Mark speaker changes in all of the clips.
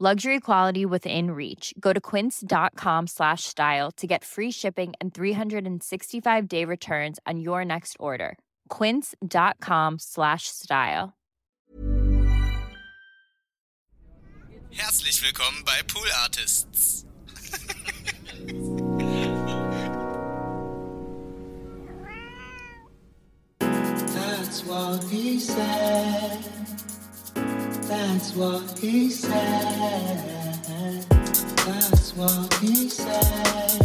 Speaker 1: Luxury quality within reach. Go to quince.com slash style to get free shipping and 365 day returns on your next order. Quince.com slash style.
Speaker 2: Herzlich willkommen bei Pool Artists.
Speaker 3: That's what he said. That's what he said. That's what he said.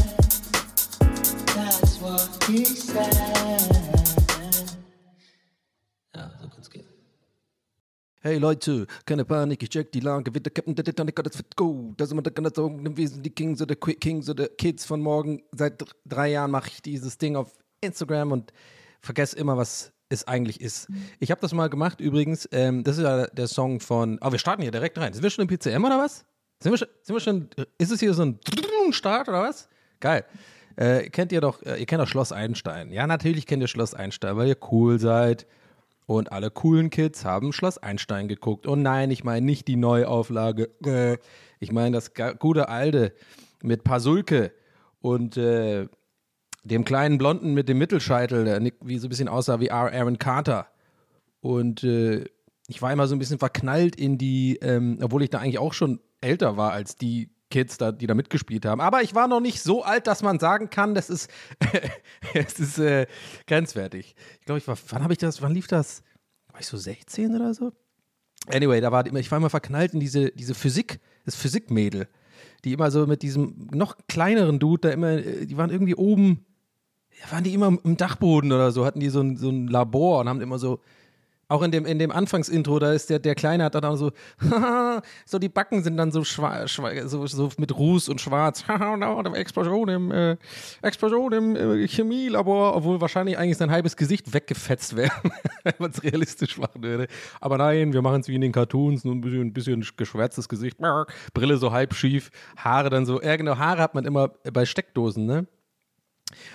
Speaker 3: That's what he said. Ja, so kann's gehen.
Speaker 4: Hey Leute, keine Panik, ich check die Lage, wird der Captain der Titanic, das wird go. Da sind wir ganz sagen, wir sind die Kings oder Quick Kings oder Kids von morgen. Seit dr- drei Jahren mache ich dieses Ding auf Instagram und vergesse immer, was es eigentlich ist. Ich habe das mal gemacht übrigens, ähm, das ist ja der Song von, oh, wir starten hier direkt rein. Sind wir schon im PCM oder was? Sind wir schon, sind wir schon ist es hier so ein Start oder was? Geil. Äh, kennt ihr doch, äh, ihr kennt doch Schloss Einstein. Ja, natürlich kennt ihr Schloss Einstein, weil ihr cool seid. Und alle coolen Kids haben Schloss Einstein geguckt. Und nein, ich meine nicht die Neuauflage. Äh, Ich meine das gute alte mit Pasulke und äh, dem kleinen Blonden mit dem Mittelscheitel, der wie so ein bisschen aussah wie. Aaron Carter. Und äh, ich war immer so ein bisschen verknallt in die, ähm, obwohl ich da eigentlich auch schon älter war als die Kids, da, die da mitgespielt haben. Aber ich war noch nicht so alt, dass man sagen kann, das ist, es ist äh, grenzwertig. Ich glaube, ich war, wann habe ich das, wann lief das? War ich so 16 oder so? Anyway, da war immer, ich war immer verknallt in diese, diese Physik, das Physikmädel, die immer so mit diesem noch kleineren Dude da immer, äh, die waren irgendwie oben, waren die immer im Dachboden oder so, hatten die so ein, so ein Labor und haben immer so, auch in dem, in dem Anfangsintro, da ist der, der Kleine hat dann so, so die Backen sind dann so schwarz, so, so mit Ruß und schwarz. Explosion im, äh, Explosion im äh, Chemielabor, obwohl wahrscheinlich eigentlich sein halbes Gesicht weggefetzt wäre, wenn man es realistisch machen würde. Aber nein, wir machen es wie in den Cartoons, nur ein bisschen, ein bisschen geschwärztes Gesicht, Brille so halb schief, Haare dann so, ja genau, Haare hat man immer bei Steckdosen, ne?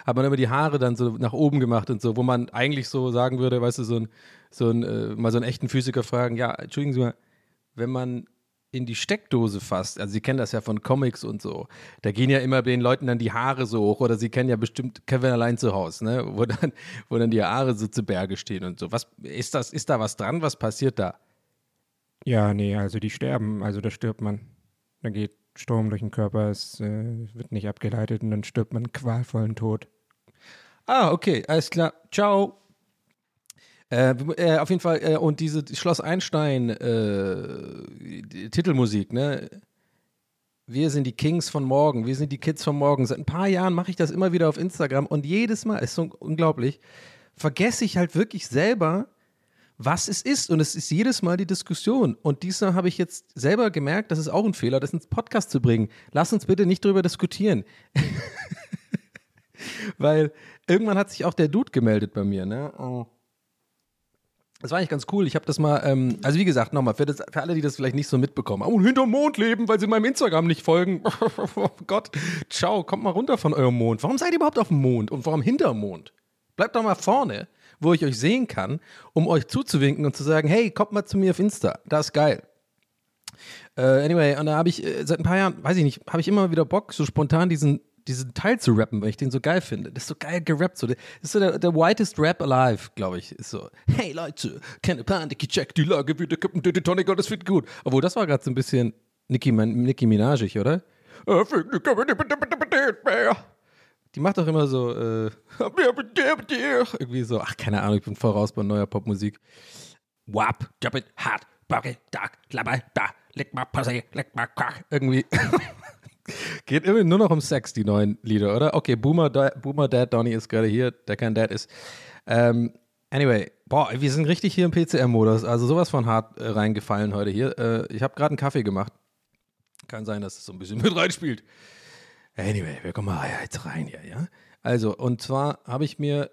Speaker 4: Hat man immer die Haare dann so nach oben gemacht und so, wo man eigentlich so sagen würde, weißt du, so ein, so ein äh, mal so einen echten Physiker fragen, ja, entschuldigen Sie mal, wenn man in die Steckdose fasst, also Sie kennen das ja von Comics und so, da gehen ja immer den Leuten dann die Haare so hoch oder Sie kennen ja bestimmt Kevin allein zu Hause, ne, wo dann, wo dann die Haare so zu Berge stehen und so. Was ist das, ist da was dran? Was passiert da?
Speaker 5: Ja, nee, also die sterben, also da stirbt man. Da geht Strom durch den Körper, es äh, wird nicht abgeleitet und dann stirbt man qualvollen Tod.
Speaker 4: Ah, okay, alles klar. Ciao. Äh, äh, auf jeden Fall, äh, und diese Schloss Einstein äh, die Titelmusik, ne? Wir sind die Kings von morgen, wir sind die Kids von morgen. Seit ein paar Jahren mache ich das immer wieder auf Instagram und jedes Mal, ist so unglaublich, vergesse ich halt wirklich selber, was es ist. Und es ist jedes Mal die Diskussion. Und diesmal habe ich jetzt selber gemerkt, das ist auch ein Fehler, das ins Podcast zu bringen. Lass uns bitte nicht darüber diskutieren. Weil irgendwann hat sich auch der Dude gemeldet bei mir, ne? Oh. Das war eigentlich ganz cool. Ich habe das mal, ähm, also wie gesagt, nochmal, für, für alle, die das vielleicht nicht so mitbekommen. Oh, hinterm Mond leben, weil sie meinem Instagram nicht folgen. oh Gott, ciao, kommt mal runter von eurem Mond. Warum seid ihr überhaupt auf dem Mond und warum hinterm Mond? Bleibt doch mal vorne, wo ich euch sehen kann, um euch zuzuwinken und zu sagen, hey, kommt mal zu mir auf Insta. Das ist geil. Äh, anyway, und da habe ich äh, seit ein paar Jahren, weiß ich nicht, habe ich immer wieder Bock, so spontan diesen, diesen Teil zu rappen, weil ich den so geil finde. Das ist so geil gerappt. So. Das ist so der, der whitest Rap alive, glaube ich. Ist so, hey Leute, keine Panik, ich check die Lage wieder, kippen die Tonic und das wird gut. Obwohl, das war gerade so ein bisschen Nicki, Nicki Minajig, oder? Die macht doch immer so, äh, irgendwie so, ach, keine Ahnung, ich bin voll raus bei neuer Popmusik. Wap, it, hard, bucket, dark, klapper, da, leck mal Pussy, leck mal Kack. Irgendwie. Geht immer nur noch um Sex, die neuen Lieder, oder? Okay, Boomer, da Boomer Dad, Donny ist gerade hier, der kein Dad ist. Ähm, anyway, boah, wir sind richtig hier im PCR-Modus, also sowas von hart äh, reingefallen heute hier. Äh, ich habe gerade einen Kaffee gemacht. Kann sein, dass es so ein bisschen mit reinspielt. Anyway, wir kommen mal jetzt rein hier, ja. Also, und zwar habe ich mir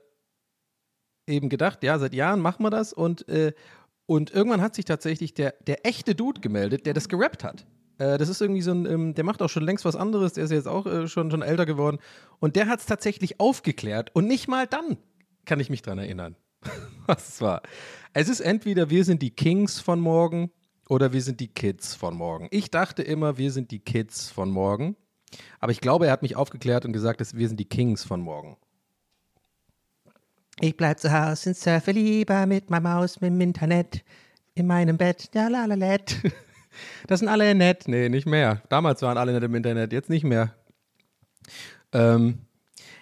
Speaker 4: eben gedacht, ja, seit Jahren machen wir das und, äh, und irgendwann hat sich tatsächlich der, der echte Dude gemeldet, der das gerappt hat. Äh, das ist irgendwie so ein, ähm, der macht auch schon längst was anderes, der ist jetzt auch äh, schon, schon älter geworden. Und der hat es tatsächlich aufgeklärt und nicht mal dann kann ich mich dran erinnern, was es war. Es ist entweder wir sind die Kings von morgen oder wir sind die Kids von morgen. Ich dachte immer, wir sind die Kids von morgen. Aber ich glaube, er hat mich aufgeklärt und gesagt, dass wir sind die Kings von morgen. Ich bleib zu Hause und surfe lieber mit meiner Maus, mit dem Internet, in meinem Bett, ja la la let. Das sind alle nett. Nee, nicht mehr. Damals waren alle nett im Internet, jetzt nicht mehr. Ähm,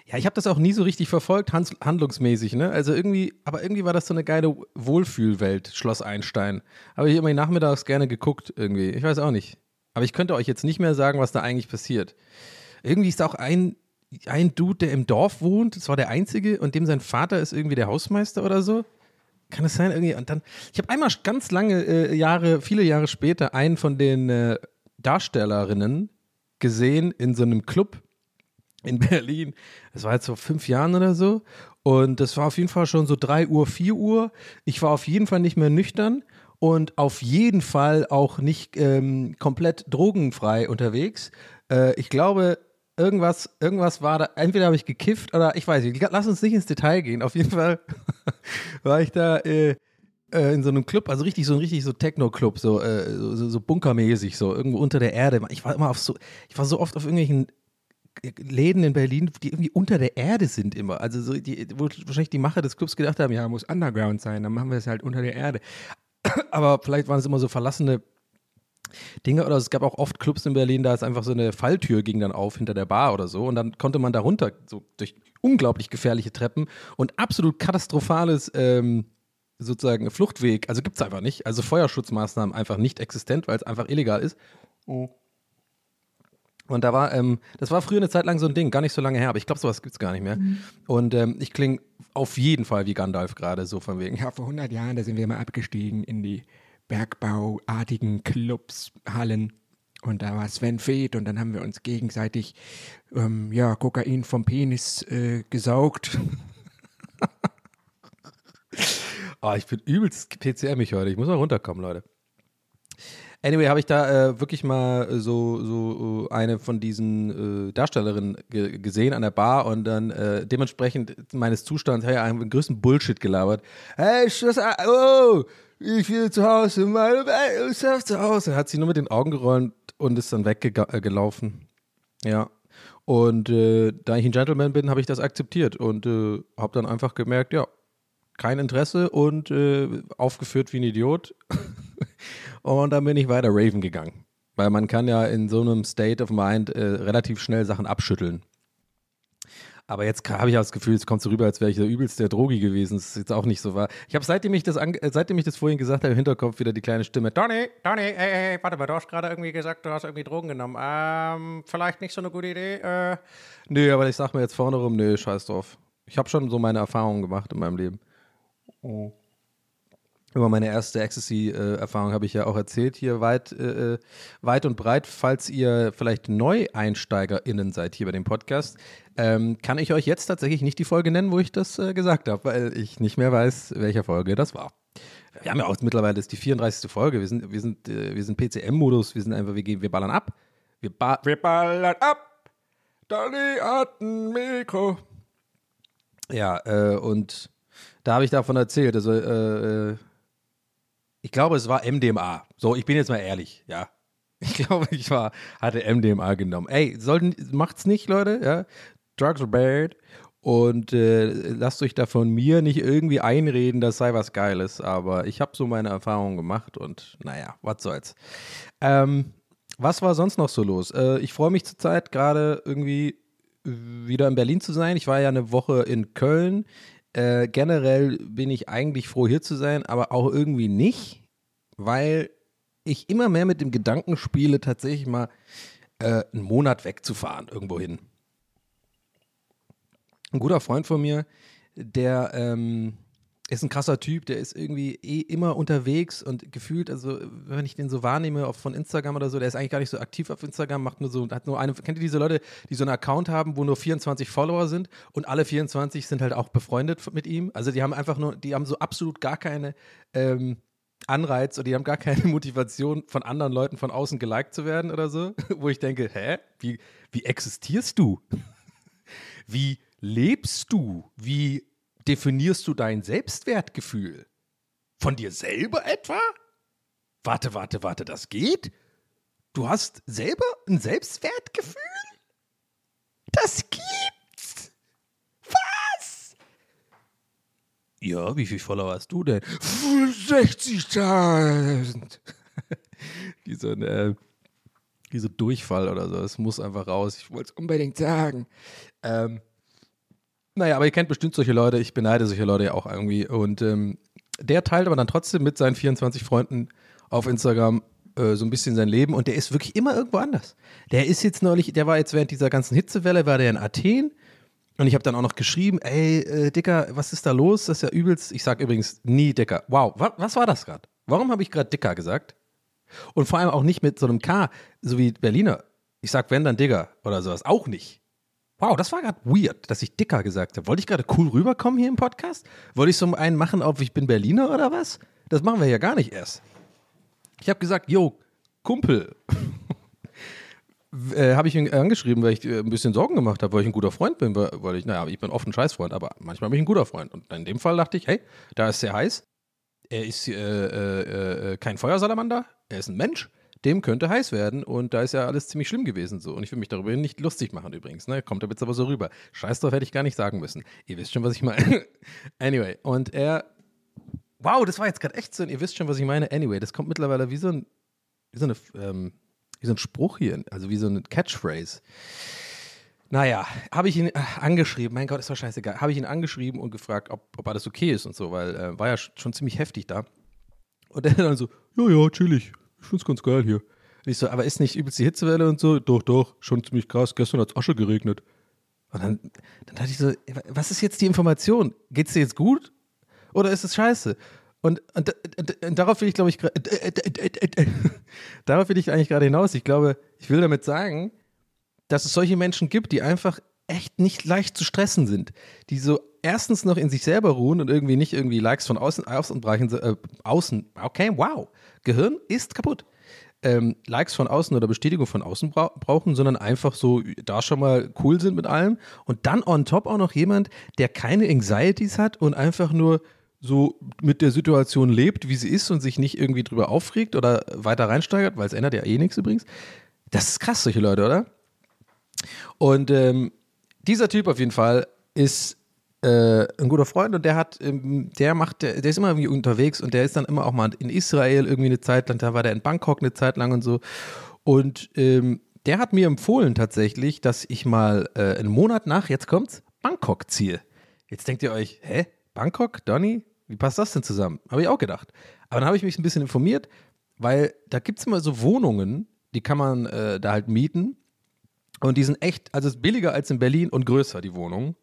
Speaker 4: ja, ich habe das auch nie so richtig verfolgt, handlungsmäßig, ne? Also irgendwie, aber irgendwie war das so eine geile Wohlfühlwelt, Schloss Einstein. Habe ich immer nachmittags gerne geguckt, irgendwie. Ich weiß auch nicht. Aber ich könnte euch jetzt nicht mehr sagen, was da eigentlich passiert. Irgendwie ist auch ein, ein Dude, der im Dorf wohnt, das war der einzige, und dem sein Vater ist irgendwie der Hausmeister oder so. Kann es sein? Irgendwie? Und dann, ich habe einmal ganz lange äh, Jahre, viele Jahre später, einen von den äh, Darstellerinnen gesehen in so einem Club in Berlin. Das war jetzt vor fünf Jahren oder so. Und das war auf jeden Fall schon so 3 Uhr, 4 Uhr. Ich war auf jeden Fall nicht mehr nüchtern und auf jeden Fall auch nicht ähm, komplett drogenfrei unterwegs. Äh, ich glaube, irgendwas, irgendwas war da, entweder habe ich gekifft oder ich weiß nicht. Lass uns nicht ins Detail gehen. Auf jeden Fall war ich da äh, äh, in so einem Club, also richtig so ein richtig so Techno-Club, so, äh, so, so bunkermäßig, so irgendwo unter der Erde. Ich war immer auf so, ich war so oft auf irgendwelchen Läden in Berlin, die irgendwie unter der Erde sind immer. Also so die, wo wahrscheinlich die Macher des Clubs gedacht haben, ja, muss Underground sein, dann machen wir es halt unter der Erde. Aber vielleicht waren es immer so verlassene Dinge oder es gab auch oft Clubs in Berlin, da ist einfach so eine Falltür ging dann auf hinter der Bar oder so und dann konnte man da runter, so durch unglaublich gefährliche Treppen und absolut katastrophales ähm, sozusagen Fluchtweg, also gibt es einfach nicht. Also Feuerschutzmaßnahmen einfach nicht existent, weil es einfach illegal ist. Und da war, ähm, das war früher eine Zeit lang so ein Ding, gar nicht so lange her, aber ich glaube, sowas gibt es gar nicht mehr. Und ähm, ich klinge auf jeden Fall wie Gandalf gerade, so von wegen.
Speaker 5: Ja, vor 100 Jahren, da sind wir mal abgestiegen in die bergbauartigen Clubs, Hallen. Und da war Sven Feth und dann haben wir uns gegenseitig ähm, ja, Kokain vom Penis äh, gesaugt.
Speaker 4: Oh, ich bin übelst PCM-ig heute. Ich muss mal runterkommen, Leute. Anyway, habe ich da äh, wirklich mal so, so äh, eine von diesen äh, Darstellerinnen ge gesehen an der Bar und dann äh, dementsprechend meines Zustands, hey, einen größten Bullshit gelabert. Hey, Schuss, oh, ich will zu Hause, meine Welt, surf zu Hause. Hat sie nur mit den Augen gerollt und ist dann weggelaufen. Ja. Und äh, da ich ein Gentleman bin, habe ich das akzeptiert und äh, habe dann einfach gemerkt, ja, kein Interesse und äh, aufgeführt wie ein Idiot. und dann bin ich weiter Raven gegangen. Weil man kann ja in so einem State of Mind äh, relativ schnell Sachen abschütteln. Aber jetzt habe ich auch das Gefühl, es kommt so rüber, als wäre ich der übelste Drogi gewesen. Das ist jetzt auch nicht so wahr. Ich habe, seitdem ich das äh, seitdem ich das vorhin gesagt habe, im Hinterkopf wieder die kleine Stimme. Donny, Donny, ey, ey, warte mal, du hast gerade irgendwie gesagt, du hast irgendwie Drogen genommen. Ähm, vielleicht nicht so eine gute Idee. Äh. Nö, aber ich sag mir jetzt vorne rum, nö, scheiß drauf. Ich habe schon so meine Erfahrungen gemacht in meinem Leben. Über meine erste Ecstasy-Erfahrung habe ich ja auch erzählt, hier weit, äh, weit und breit. Falls ihr vielleicht NeueinsteigerInnen seid hier bei dem Podcast, ähm, kann ich euch jetzt tatsächlich nicht die Folge nennen, wo ich das äh, gesagt habe, weil ich nicht mehr weiß, welche Folge das war. Wir haben ja auch mittlerweile das ist die 34. Folge. Wir sind, wir sind, äh, wir sind PCM-Modus, wir sind einfach, wir, gehen, wir ballern ab. Wir, ba wir ballern ab. Donny hat ein Mikro. Ja, äh, und da habe ich davon erzählt. Also, äh, äh, Ich glaube, es war MDMA. So, ich bin jetzt mal ehrlich, ja. Ich glaube, ich war, hatte MDMA genommen. Ey, sollten, macht's nicht, Leute, ja. Drugs are bad. Und äh, lasst euch da von mir nicht irgendwie einreden, das sei was Geiles. Aber ich habe so meine Erfahrungen gemacht und naja, was soll's. Ähm, was war sonst noch so los? Äh, ich freue mich zurzeit gerade irgendwie wieder in Berlin zu sein. Ich war ja eine Woche in Köln. Äh, generell bin ich eigentlich froh, hier zu sein, aber auch irgendwie nicht, weil ich immer mehr mit dem Gedanken spiele, tatsächlich mal äh, einen Monat wegzufahren, irgendwo hin. Ein guter Freund von mir, der ähm, ist ein krasser Typ, der ist irgendwie eh immer unterwegs und gefühlt, also wenn ich den so wahrnehme auch von Instagram oder so, der ist eigentlich gar nicht so aktiv auf Instagram, macht nur so, hat nur eine, kennt ihr diese Leute, die so einen Account haben, wo nur 24 Follower sind und alle 24 sind halt auch befreundet mit ihm? Also die haben einfach nur, die haben so absolut gar keine ähm, Anreiz oder die haben gar keine Motivation von anderen Leuten von außen geliked zu werden oder so, wo ich denke, hä, wie, wie existierst du? Wie lebst du? Wie definierst du dein Selbstwertgefühl? Von dir selber etwa? Warte, warte, warte, das geht? Du hast selber ein Selbstwertgefühl? Das gibt's! Was? Ja, wie viel Follower hast du denn? 60.000! wie so ein, äh, wie so Durchfall oder so. Es muss einfach raus. Ich wollte es unbedingt sagen. Ähm, naja, aber ihr kennt bestimmt solche Leute. Ich beneide solche Leute ja auch irgendwie. Und ähm, der teilt aber dann trotzdem mit seinen 24 Freunden auf Instagram äh, so ein bisschen sein Leben. Und der ist wirklich immer irgendwo anders. Der ist jetzt neulich, der war jetzt während dieser ganzen Hitzewelle, war der in Athen. Und ich habe dann auch noch geschrieben, ey, äh, Dicker, was ist da los? Das ist ja übelst. Ich sage übrigens nie Dicker. Wow, wa was war das gerade? Warum habe ich gerade Dicker gesagt? Und vor allem auch nicht mit so einem K, so wie Berliner. Ich sag, wenn, dann Digger oder sowas. Auch nicht. Wow, das war gerade weird, dass ich dicker gesagt habe. Wollte ich gerade cool rüberkommen hier im Podcast? Wollte ich so einen machen auf ich bin Berliner oder was? Das machen wir ja gar nicht erst. Ich habe gesagt, yo, Kumpel. äh, habe ich ihn angeschrieben, weil ich äh, ein bisschen Sorgen gemacht habe, weil ich ein guter Freund bin, weil ich, naja, ich bin oft ein Scheißfreund, aber manchmal bin ich ein guter Freund. Und in dem Fall dachte ich, hey, da ist sehr heiß. Er ist äh, äh, äh, kein Feuersalamander, er ist ein Mensch dem könnte heiß werden und da ist ja alles ziemlich schlimm gewesen so. Und ich will mich darüber nicht lustig machen übrigens, ne? Kommt jetzt aber so rüber. Scheiß drauf hätte ich gar nicht sagen müssen. Ihr wisst schon, was ich meine. anyway, und er, wow, das war jetzt gerade echt so, ihr wisst schon, was ich meine. Anyway, das kommt mittlerweile wie so ein, wie so eine, ähm, wie so ein Spruch hier, also wie so eine Catchphrase. Naja, habe ich ihn äh, angeschrieben, mein Gott, ist doch scheißegal, habe ich ihn angeschrieben und gefragt, ob, ob alles okay ist und so, weil äh, war ja schon ziemlich heftig da. Und er dann so, ja, ja, chillig, find's ganz geil hier. Und ich so, aber ist nicht übelst die Hitzewelle und so? Doch, doch, schon ziemlich krass. Gestern hat's Asche geregnet. Und dann, dann dachte ich so, was ist jetzt die Information? Geht's dir jetzt gut? Oder ist es scheiße? Und, und, und, und darauf will ich, glaube ich, darauf will ich eigentlich gerade hinaus. Ich glaube, ich will damit sagen, dass es solche Menschen gibt, die einfach echt nicht leicht zu stressen sind. Die so erstens noch in sich selber ruhen und irgendwie nicht irgendwie Likes von außen, außen, äh, außen okay, wow. Gehirn ist kaputt. Ähm, Likes von außen oder Bestätigung von außen bra brauchen, sondern einfach so da schon mal cool sind mit allem. Und dann on top auch noch jemand, der keine Anxieties hat und einfach nur so mit der Situation lebt, wie sie ist und sich nicht irgendwie drüber aufregt oder weiter reinsteigert, weil es ändert ja eh nichts übrigens. Das ist krass, solche Leute, oder? Und ähm, dieser Typ auf jeden Fall ist äh, ein guter Freund und der hat, ähm, der macht, der, der, ist immer irgendwie unterwegs und der ist dann immer auch mal in Israel irgendwie eine Zeit lang, da war der in Bangkok eine Zeit lang und so. Und ähm, der hat mir empfohlen tatsächlich, dass ich mal äh, einen Monat nach, jetzt kommt's, Bangkok ziehe. Jetzt denkt ihr euch, hä? Bangkok, Donny? Wie passt das denn zusammen? Habe ich auch gedacht. Aber dann habe ich mich ein bisschen informiert, weil da gibt es immer so Wohnungen, die kann man äh, da halt mieten. Und die sind echt, also es ist billiger als in Berlin und größer, die Wohnungen.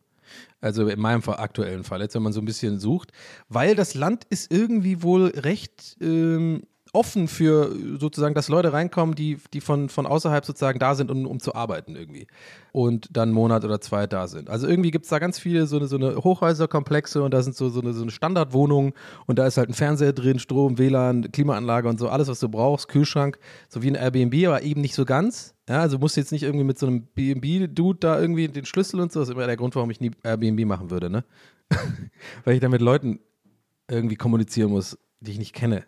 Speaker 4: Also in meinem aktuellen Fall, jetzt wenn man so ein bisschen sucht, weil das Land ist irgendwie wohl recht ähm, offen für sozusagen, dass Leute reinkommen, die, die von, von außerhalb sozusagen da sind, um, um zu arbeiten irgendwie. Und dann einen Monat oder zwei da sind. Also irgendwie gibt es da ganz viele so eine, so eine Hochhäuserkomplexe und da sind so, so, eine, so eine Standardwohnung und da ist halt ein Fernseher drin, Strom, WLAN, Klimaanlage und so, alles, was du brauchst, Kühlschrank, so wie ein Airbnb, aber eben nicht so ganz. Ja, also musst du jetzt nicht irgendwie mit so einem BNB-Dude da irgendwie den Schlüssel und so. Das ist immer der Grund, warum ich nie Airbnb machen würde, ne? Weil ich da mit Leuten irgendwie kommunizieren muss, die ich nicht kenne.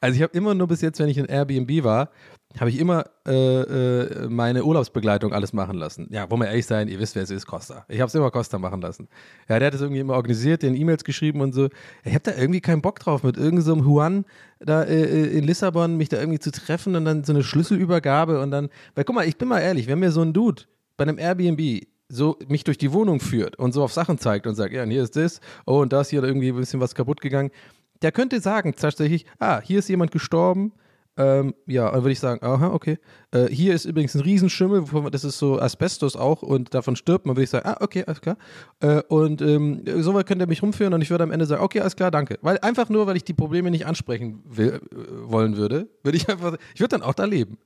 Speaker 4: Also ich habe immer nur bis jetzt, wenn ich in Airbnb war, habe ich immer äh, äh, meine Urlaubsbegleitung alles machen lassen. Ja, wollen wir ehrlich sein, ihr wisst, wer es ist, Costa. Ich habe es immer Costa machen lassen. Ja, der hat es irgendwie immer organisiert, den E-Mails geschrieben und so. Ich habe da irgendwie keinen Bock drauf, mit irgendeinem so Juan da äh, in Lissabon mich da irgendwie zu treffen und dann so eine Schlüsselübergabe und dann, weil guck mal, ich bin mal ehrlich, wenn mir so ein Dude bei einem Airbnb so mich durch die Wohnung führt und so auf Sachen zeigt und sagt, ja, und hier ist das, oh, und da ist hier irgendwie ein bisschen was kaputt gegangen, der könnte sagen tatsächlich, ah, hier ist jemand gestorben, ähm, ja, dann würde ich sagen, aha, okay. Äh, hier ist übrigens ein Riesenschimmel, das ist so Asbestos auch und davon stirbt man, würde ich sagen, ah, okay, alles klar. Äh, und ähm, so weit könnte er mich rumführen und ich würde am Ende sagen, okay, alles klar, danke. Weil einfach nur, weil ich die Probleme nicht ansprechen will, äh, wollen würde, würde ich einfach, ich würde dann auch da leben.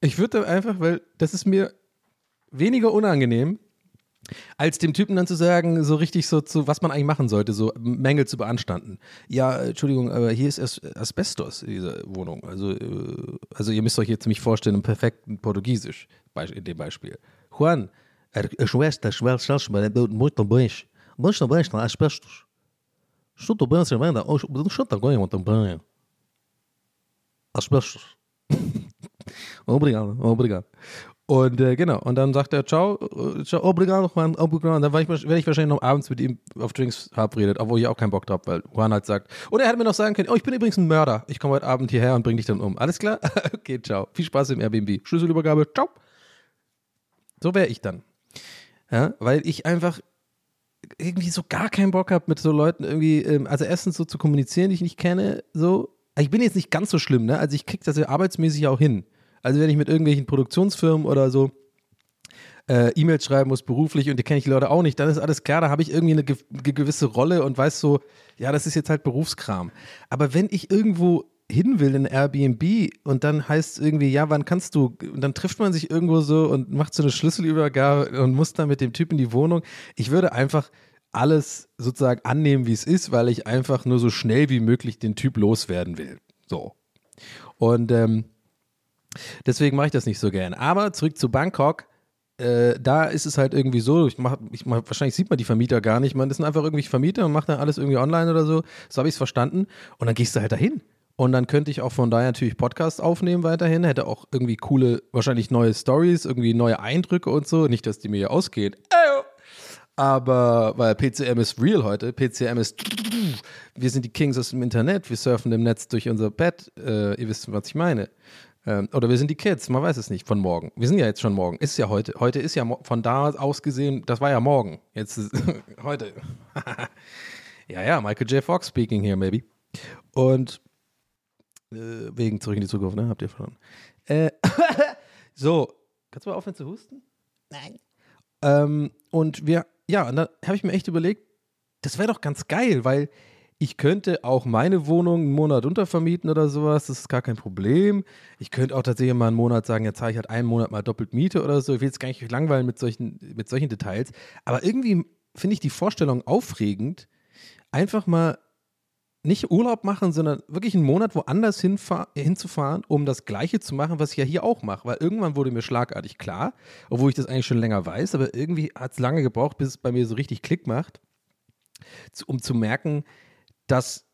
Speaker 4: Ich würde einfach, weil das ist mir weniger unangenehm, als dem Typen dann zu sagen, so richtig so zu, was man eigentlich machen sollte, so Mängel zu beanstanden. Ja, Entschuldigung, aber hier ist As Asbestos, diese Wohnung. Also, äh, also ihr müsst euch jetzt mich vorstellen, im perfekten Portugiesisch, in dem Beispiel. Juan, a Schwester, Schwester, muito bem. Muito bem, Asbestos. Estou bem, Sr. Wanda. Estou bem, muito bem. Asbestos. Obrigado, obrigado. Und äh, genau, und dann sagt er, ciao, ciao obrigado, Juan, obrigado. Und dann werde ich, werd ich wahrscheinlich noch abends mit ihm auf Drinks verabredet, obwohl ich auch keinen Bock drauf, weil Juan halt sagt, und er hätte mir noch sagen können, oh, ich bin übrigens ein Mörder. Ich komme heute Abend hierher und bringe dich dann um. Alles klar? okay, ciao. Viel Spaß im Airbnb. Schlüsselübergabe, ciao. So wäre ich dann. Ja, weil ich einfach irgendwie so gar keinen Bock habe, mit so Leuten irgendwie, ähm, also erstens so zu kommunizieren, die ich nicht kenne, so. Ich bin jetzt nicht ganz so schlimm, ne? Also ich kriege das ja arbeitsmäßig auch hin. Also wenn ich mit irgendwelchen Produktionsfirmen oder so äh, E-Mails schreiben muss, beruflich, und die kenne ich die Leute auch nicht, dann ist alles klar, da habe ich irgendwie eine ge gewisse Rolle und weiß so, ja, das ist jetzt halt Berufskram. Aber wenn ich irgendwo hin will in Airbnb und dann heißt es irgendwie, ja, wann kannst du, und dann trifft man sich irgendwo so und macht so eine Schlüsselübergabe und muss dann mit dem Typ in die Wohnung. Ich würde einfach alles sozusagen annehmen, wie es ist, weil ich einfach nur so schnell wie möglich den Typ loswerden will. So. Und ähm, Deswegen mache ich das nicht so gern. Aber zurück zu Bangkok. Äh, da ist es halt irgendwie so, ich mach, ich mach, wahrscheinlich sieht man die Vermieter gar nicht. Man, sind einfach irgendwie Vermieter und macht dann alles irgendwie online oder so. So habe ich es verstanden. Und dann gehst du halt dahin. Und dann könnte ich auch von daher natürlich Podcasts aufnehmen weiterhin. Hätte auch irgendwie coole, wahrscheinlich neue Stories, irgendwie neue Eindrücke und so. Nicht, dass die mir hier ausgehen. Aber, weil PCM ist real heute. PCM ist, wir sind die Kings aus dem Internet. Wir surfen im Netz durch unser Bett. Äh, ihr wisst, was ich meine. Ähm, oder wir sind die Kids, man weiß es nicht von morgen. Wir sind ja jetzt schon morgen. Ist ja heute. Heute ist ja von da aus gesehen, das war ja morgen. Jetzt ist heute. ja, ja, Michael J. Fox speaking here, maybe. Und äh, wegen zurück in die Zukunft, ne? Habt ihr verstanden? Äh, so, kannst du mal aufhören zu husten? Nein. Ähm, und wir, ja, und dann habe ich mir echt überlegt, das wäre doch ganz geil, weil ich könnte auch meine Wohnung einen Monat untervermieten oder sowas, das ist gar kein Problem. Ich könnte auch tatsächlich mal einen Monat sagen, jetzt zahle ich halt einen Monat mal doppelt Miete oder so. Ich will jetzt gar nicht langweilen mit solchen, mit solchen Details. Aber irgendwie finde ich die Vorstellung aufregend, einfach mal nicht Urlaub machen, sondern wirklich einen Monat woanders hinzufahren, um das Gleiche zu machen, was ich ja hier auch mache. Weil irgendwann wurde mir schlagartig klar, obwohl ich das eigentlich schon länger weiß, aber irgendwie hat es lange gebraucht, bis es bei mir so richtig Klick macht, um zu merken, dass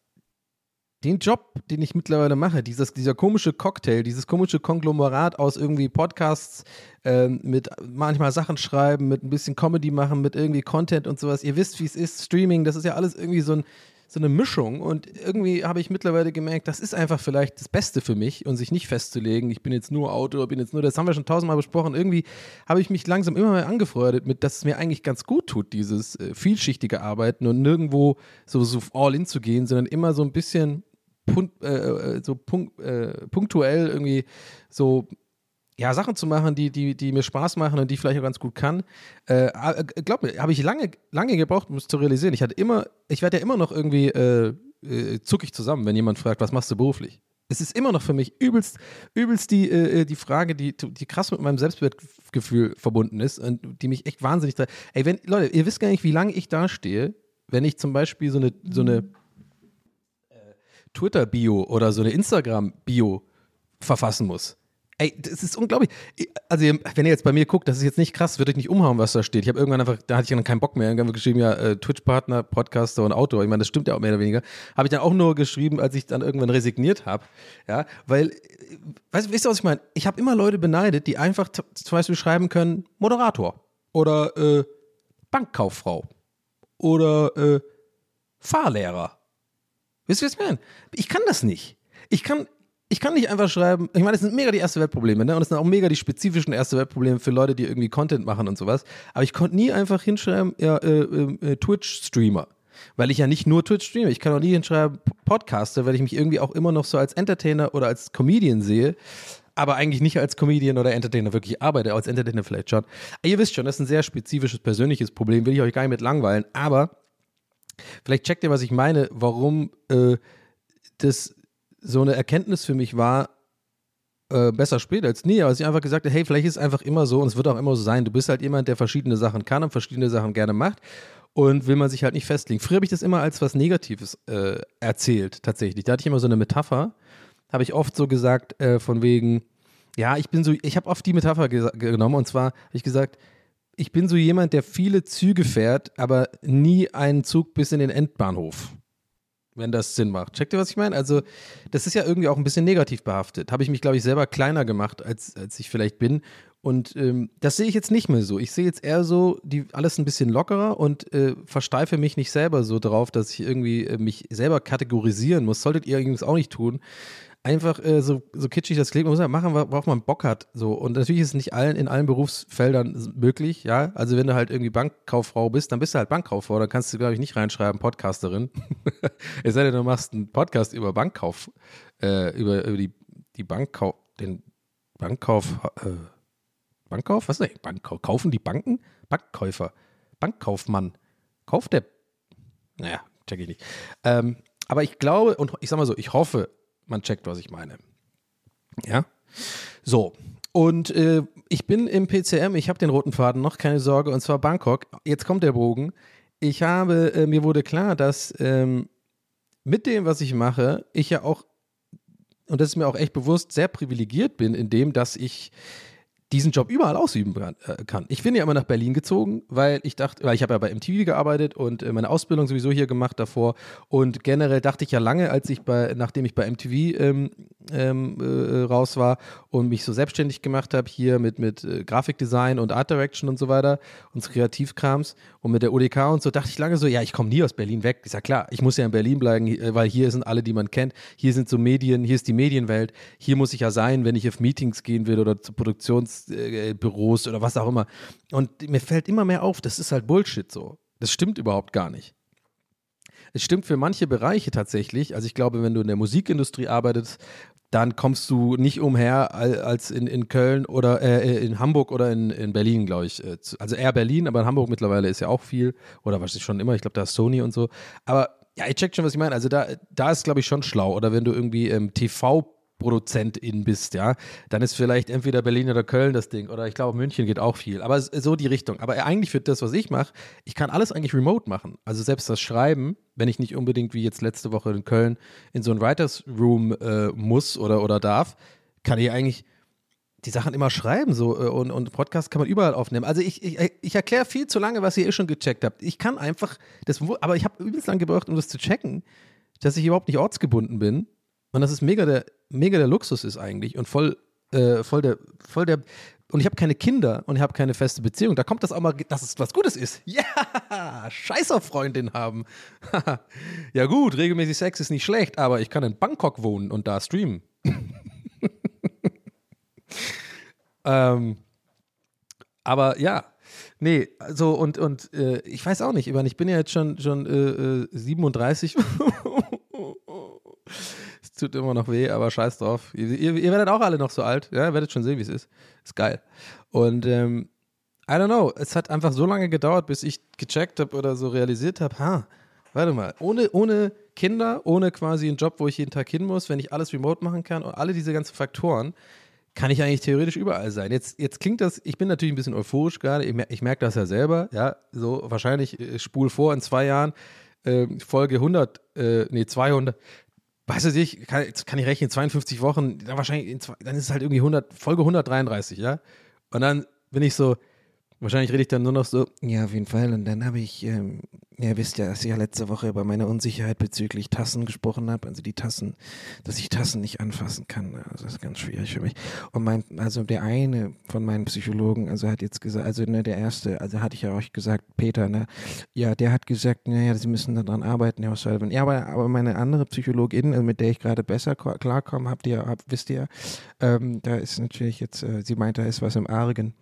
Speaker 4: den Job, den ich mittlerweile mache, dieses, dieser komische Cocktail, dieses komische Konglomerat aus irgendwie Podcasts, ähm, mit manchmal Sachen schreiben, mit ein bisschen Comedy machen, mit irgendwie Content und sowas. Ihr wisst, wie es ist, Streaming, das ist ja alles irgendwie so ein, so eine Mischung und irgendwie habe ich mittlerweile gemerkt, das ist einfach vielleicht das Beste für mich und sich nicht festzulegen, ich bin jetzt nur Autor, bin jetzt nur, das haben wir schon tausendmal besprochen, irgendwie habe ich mich langsam immer mehr angefreundet mit, dass es mir eigentlich ganz gut tut, dieses äh, vielschichtige Arbeiten und nirgendwo so, so all in zu gehen, sondern immer so ein bisschen Punkt, äh, äh, so punkt, äh, punktuell irgendwie so ja, Sachen zu machen, die, die, die mir Spaß machen und die ich vielleicht auch ganz gut kann. Äh, äh glaub mir, habe ich lange, lange gebraucht, um es zu realisieren. Ich hatte immer, ich werde ja immer noch irgendwie äh, äh, zuckig zusammen, wenn jemand fragt, was machst du beruflich? Es ist immer noch für mich übelst, übelst die, äh, äh die Frage, die, die krass mit meinem Selbstwertgefühl verbunden ist und die mich echt wahnsinnig. Ey, wenn, Leute, ihr wisst gar nicht, wie lange ich da stehe, wenn ich zum Beispiel so eine, so eine Twitter-Bio oder so eine Instagram-Bio verfassen muss Ey, das ist unglaublich. Also, wenn ihr jetzt bei mir guckt, das ist jetzt nicht krass, würde ich nicht umhauen, was da steht. Ich habe irgendwann einfach, da hatte ich dann keinen Bock mehr. Irgendwann habe ich geschrieben, ja, äh, Twitch-Partner, Podcaster und Autor. Ich meine, das stimmt ja auch mehr oder weniger. Habe ich dann auch nur geschrieben, als ich dann irgendwann resigniert habe. Ja, weil, äh, weißt, wisst ihr, was ich meine? Ich habe immer Leute beneidet, die einfach zum Beispiel schreiben können, Moderator oder äh, Bankkauffrau oder äh, Fahrlehrer. Wisst ihr, was ich meine? Ich kann das nicht. Ich kann, ich kann nicht einfach schreiben, ich meine, das sind mega die erste Weltprobleme, ne? Und das sind auch mega die spezifischen erste Weltprobleme für Leute, die irgendwie Content machen und sowas. Aber ich konnte nie einfach hinschreiben, ja, äh, äh, äh, Twitch-Streamer. Weil ich ja nicht nur Twitch streame. Ich kann auch nie hinschreiben, Podcaster, weil ich mich irgendwie auch immer noch so als Entertainer oder als Comedian sehe. Aber eigentlich nicht als Comedian oder Entertainer wirklich arbeite, als Entertainer vielleicht schon. Ihr wisst schon, das ist ein sehr spezifisches persönliches Problem, will ich euch gar nicht mit langweilen. Aber vielleicht checkt ihr, was ich meine, warum äh, das so eine Erkenntnis für mich war, äh, besser spät als nie, aber dass ich einfach gesagt habe, hey, vielleicht ist es einfach immer so und es wird auch immer so sein. Du bist halt jemand, der verschiedene Sachen kann und verschiedene Sachen gerne macht und will man sich halt nicht festlegen. Früher habe ich das immer als was Negatives äh, erzählt, tatsächlich. Da hatte ich immer so eine Metapher, habe ich oft so gesagt, äh, von wegen, ja, ich bin so, ich habe oft die Metapher genommen und zwar habe ich gesagt, ich bin so jemand, der viele Züge fährt, aber nie einen Zug bis in den Endbahnhof. Wenn das Sinn macht. Checkt ihr, was ich meine? Also, das ist ja irgendwie auch ein bisschen negativ behaftet. Habe ich mich, glaube ich, selber kleiner gemacht, als, als ich vielleicht bin. Und ähm, das sehe ich jetzt nicht mehr so. Ich sehe jetzt eher so die, alles ein bisschen lockerer und äh, versteife mich nicht selber so drauf, dass ich irgendwie äh, mich selber kategorisieren muss. Solltet ihr übrigens auch nicht tun. Einfach äh, so, so kitschig das klingt, man muss ja machen, worauf man Bock hat. So. Und natürlich ist es nicht allen in allen Berufsfeldern möglich, ja. Also wenn du halt irgendwie Bankkauffrau bist, dann bist du halt Bankkauffrau. Da kannst du, glaube ich, nicht reinschreiben, Podcasterin. es sei denn, du machst einen Podcast über Bankkauf, äh, über, über die, die Bankkauf, den Bankkauf, äh, Bankkauf? Was ist das? Bankkauf? Kaufen die Banken? Bankkäufer. Bankkaufmann. Kauft der. Naja, check ich nicht. Ähm, aber ich glaube, und ich sag mal so, ich hoffe, man checkt, was ich meine. Ja. So. Und äh, ich bin im PCM, ich habe den roten Faden noch, keine Sorge, und zwar Bangkok. Jetzt kommt der Bogen. Ich habe, äh, mir wurde klar, dass ähm, mit dem, was ich mache, ich ja auch, und das ist mir auch echt bewusst, sehr privilegiert bin, in dem, dass ich diesen Job überall ausüben kann- äh, kann. Ich bin ja immer nach Berlin gezogen, weil ich dachte, weil ich habe ja bei MTV gearbeitet und äh, meine Ausbildung sowieso hier gemacht davor und generell dachte ich ja lange, als ich bei, nachdem ich bei MTV ähm, ähm, äh, raus war und mich so selbstständig gemacht habe, hier mit, mit äh, Grafikdesign und Art Direction und so weiter und Kreativkrams und mit der ODK und so, dachte ich lange so, ja, ich komme nie aus Berlin weg. Ist ja klar, ich muss ja in Berlin bleiben, weil hier sind alle, die man kennt. Hier sind so Medien, hier ist die Medienwelt. Hier muss ich ja sein, wenn ich auf Meetings gehen will oder zu Produktionsbüros oder was auch immer. Und mir fällt immer mehr auf, das ist halt Bullshit so. Das stimmt überhaupt gar nicht. Es stimmt für manche Bereiche tatsächlich. Also ich glaube, wenn du in der Musikindustrie arbeitest, dann kommst du nicht umher al- als in, in Köln oder äh, in Hamburg oder in, in Berlin, glaube ich. äh, Also eher Berlin, aber in Hamburg mittlerweile ist ja auch viel. Oder was ist schon immer, ich glaube, da ist Sony und so. Aber ja, ich check schon, was ich meine. Also da, da ist, glaube ich, schon schlau. Oder wenn du irgendwie ähm, TV Produzentin bist, ja, dann ist vielleicht entweder Berlin oder Köln das Ding oder ich glaube München geht auch viel, aber so die Richtung. Aber eigentlich für das, was ich mache, ich kann alles eigentlich remote machen. Also selbst das Schreiben, wenn ich nicht unbedingt wie jetzt letzte Woche in Köln in so ein Writers Room äh, muss oder, oder darf, kann ich eigentlich die Sachen immer schreiben so äh, und, und Podcast kann man überall aufnehmen. Also ich, ich, ich erkläre viel zu lange, was ihr eh schon gecheckt habt. Ich kann einfach, das, aber ich habe übelst lang gebraucht, um das zu checken, dass ich überhaupt nicht ortsgebunden bin und dass es mega der, mega der Luxus ist eigentlich und voll, äh, voll der, voll der, und ich habe keine Kinder und ich habe keine feste Beziehung. Da kommt das auch mal, dass es was Gutes ist. Ja, scheiß auf Freundin haben. ja gut, regelmäßig Sex ist nicht schlecht, aber ich kann in Bangkok wohnen und da streamen. ähm, aber ja, nee, also und, und äh, ich weiß auch nicht, ich, meine, ich bin ja jetzt schon, schon äh, äh, 37. tut immer noch weh, aber scheiß drauf. Ihr, ihr, ihr werdet auch alle noch so alt, ja, ihr werdet schon sehen, wie es ist. Ist geil. Und ähm, I don't know, es hat einfach so lange gedauert, bis ich gecheckt habe oder so realisiert habe, ha, warte mal, ohne, ohne Kinder, ohne quasi einen Job, wo ich jeden Tag hin muss, wenn ich alles remote machen kann und alle diese ganzen Faktoren, kann ich eigentlich theoretisch überall sein. Jetzt, jetzt klingt das, ich bin natürlich ein bisschen euphorisch gerade, ich, mer ich merke das ja selber, ja, so wahrscheinlich äh, spul vor in zwei Jahren, äh, Folge 100, äh, nee, 200, weißt du nicht, kann, kann ich rechnen, 52 Wochen, dann wahrscheinlich, in zwei, dann ist es halt irgendwie 100, Folge 133, ja? Und dann bin ich so, wahrscheinlich rede ich dann nur noch so,
Speaker 5: Ja, auf jeden Fall. Und dann habe ich, ähm, ja, wisst ja, dass ich ja letzte Woche über meine Unsicherheit bezüglich Tassen gesprochen habe. Also die Tassen, dass ich Tassen nicht anfassen kann. Also das ist ganz schwierig für mich. Und mein, also der eine von meinen Psychologen, also hat jetzt gesagt, also ne, der erste, also hatte ich ja euch gesagt, Peter, ne, ja, der hat gesagt, naja, sie müssen daran arbeiten, Herr Sullivan. Ja, aber, aber meine andere Psychologin, also mit der ich gerade besser ko- klarkomme, habt ihr, habt, wisst ihr, ähm, da ist natürlich jetzt, äh, sie meint, da ist was im Argen.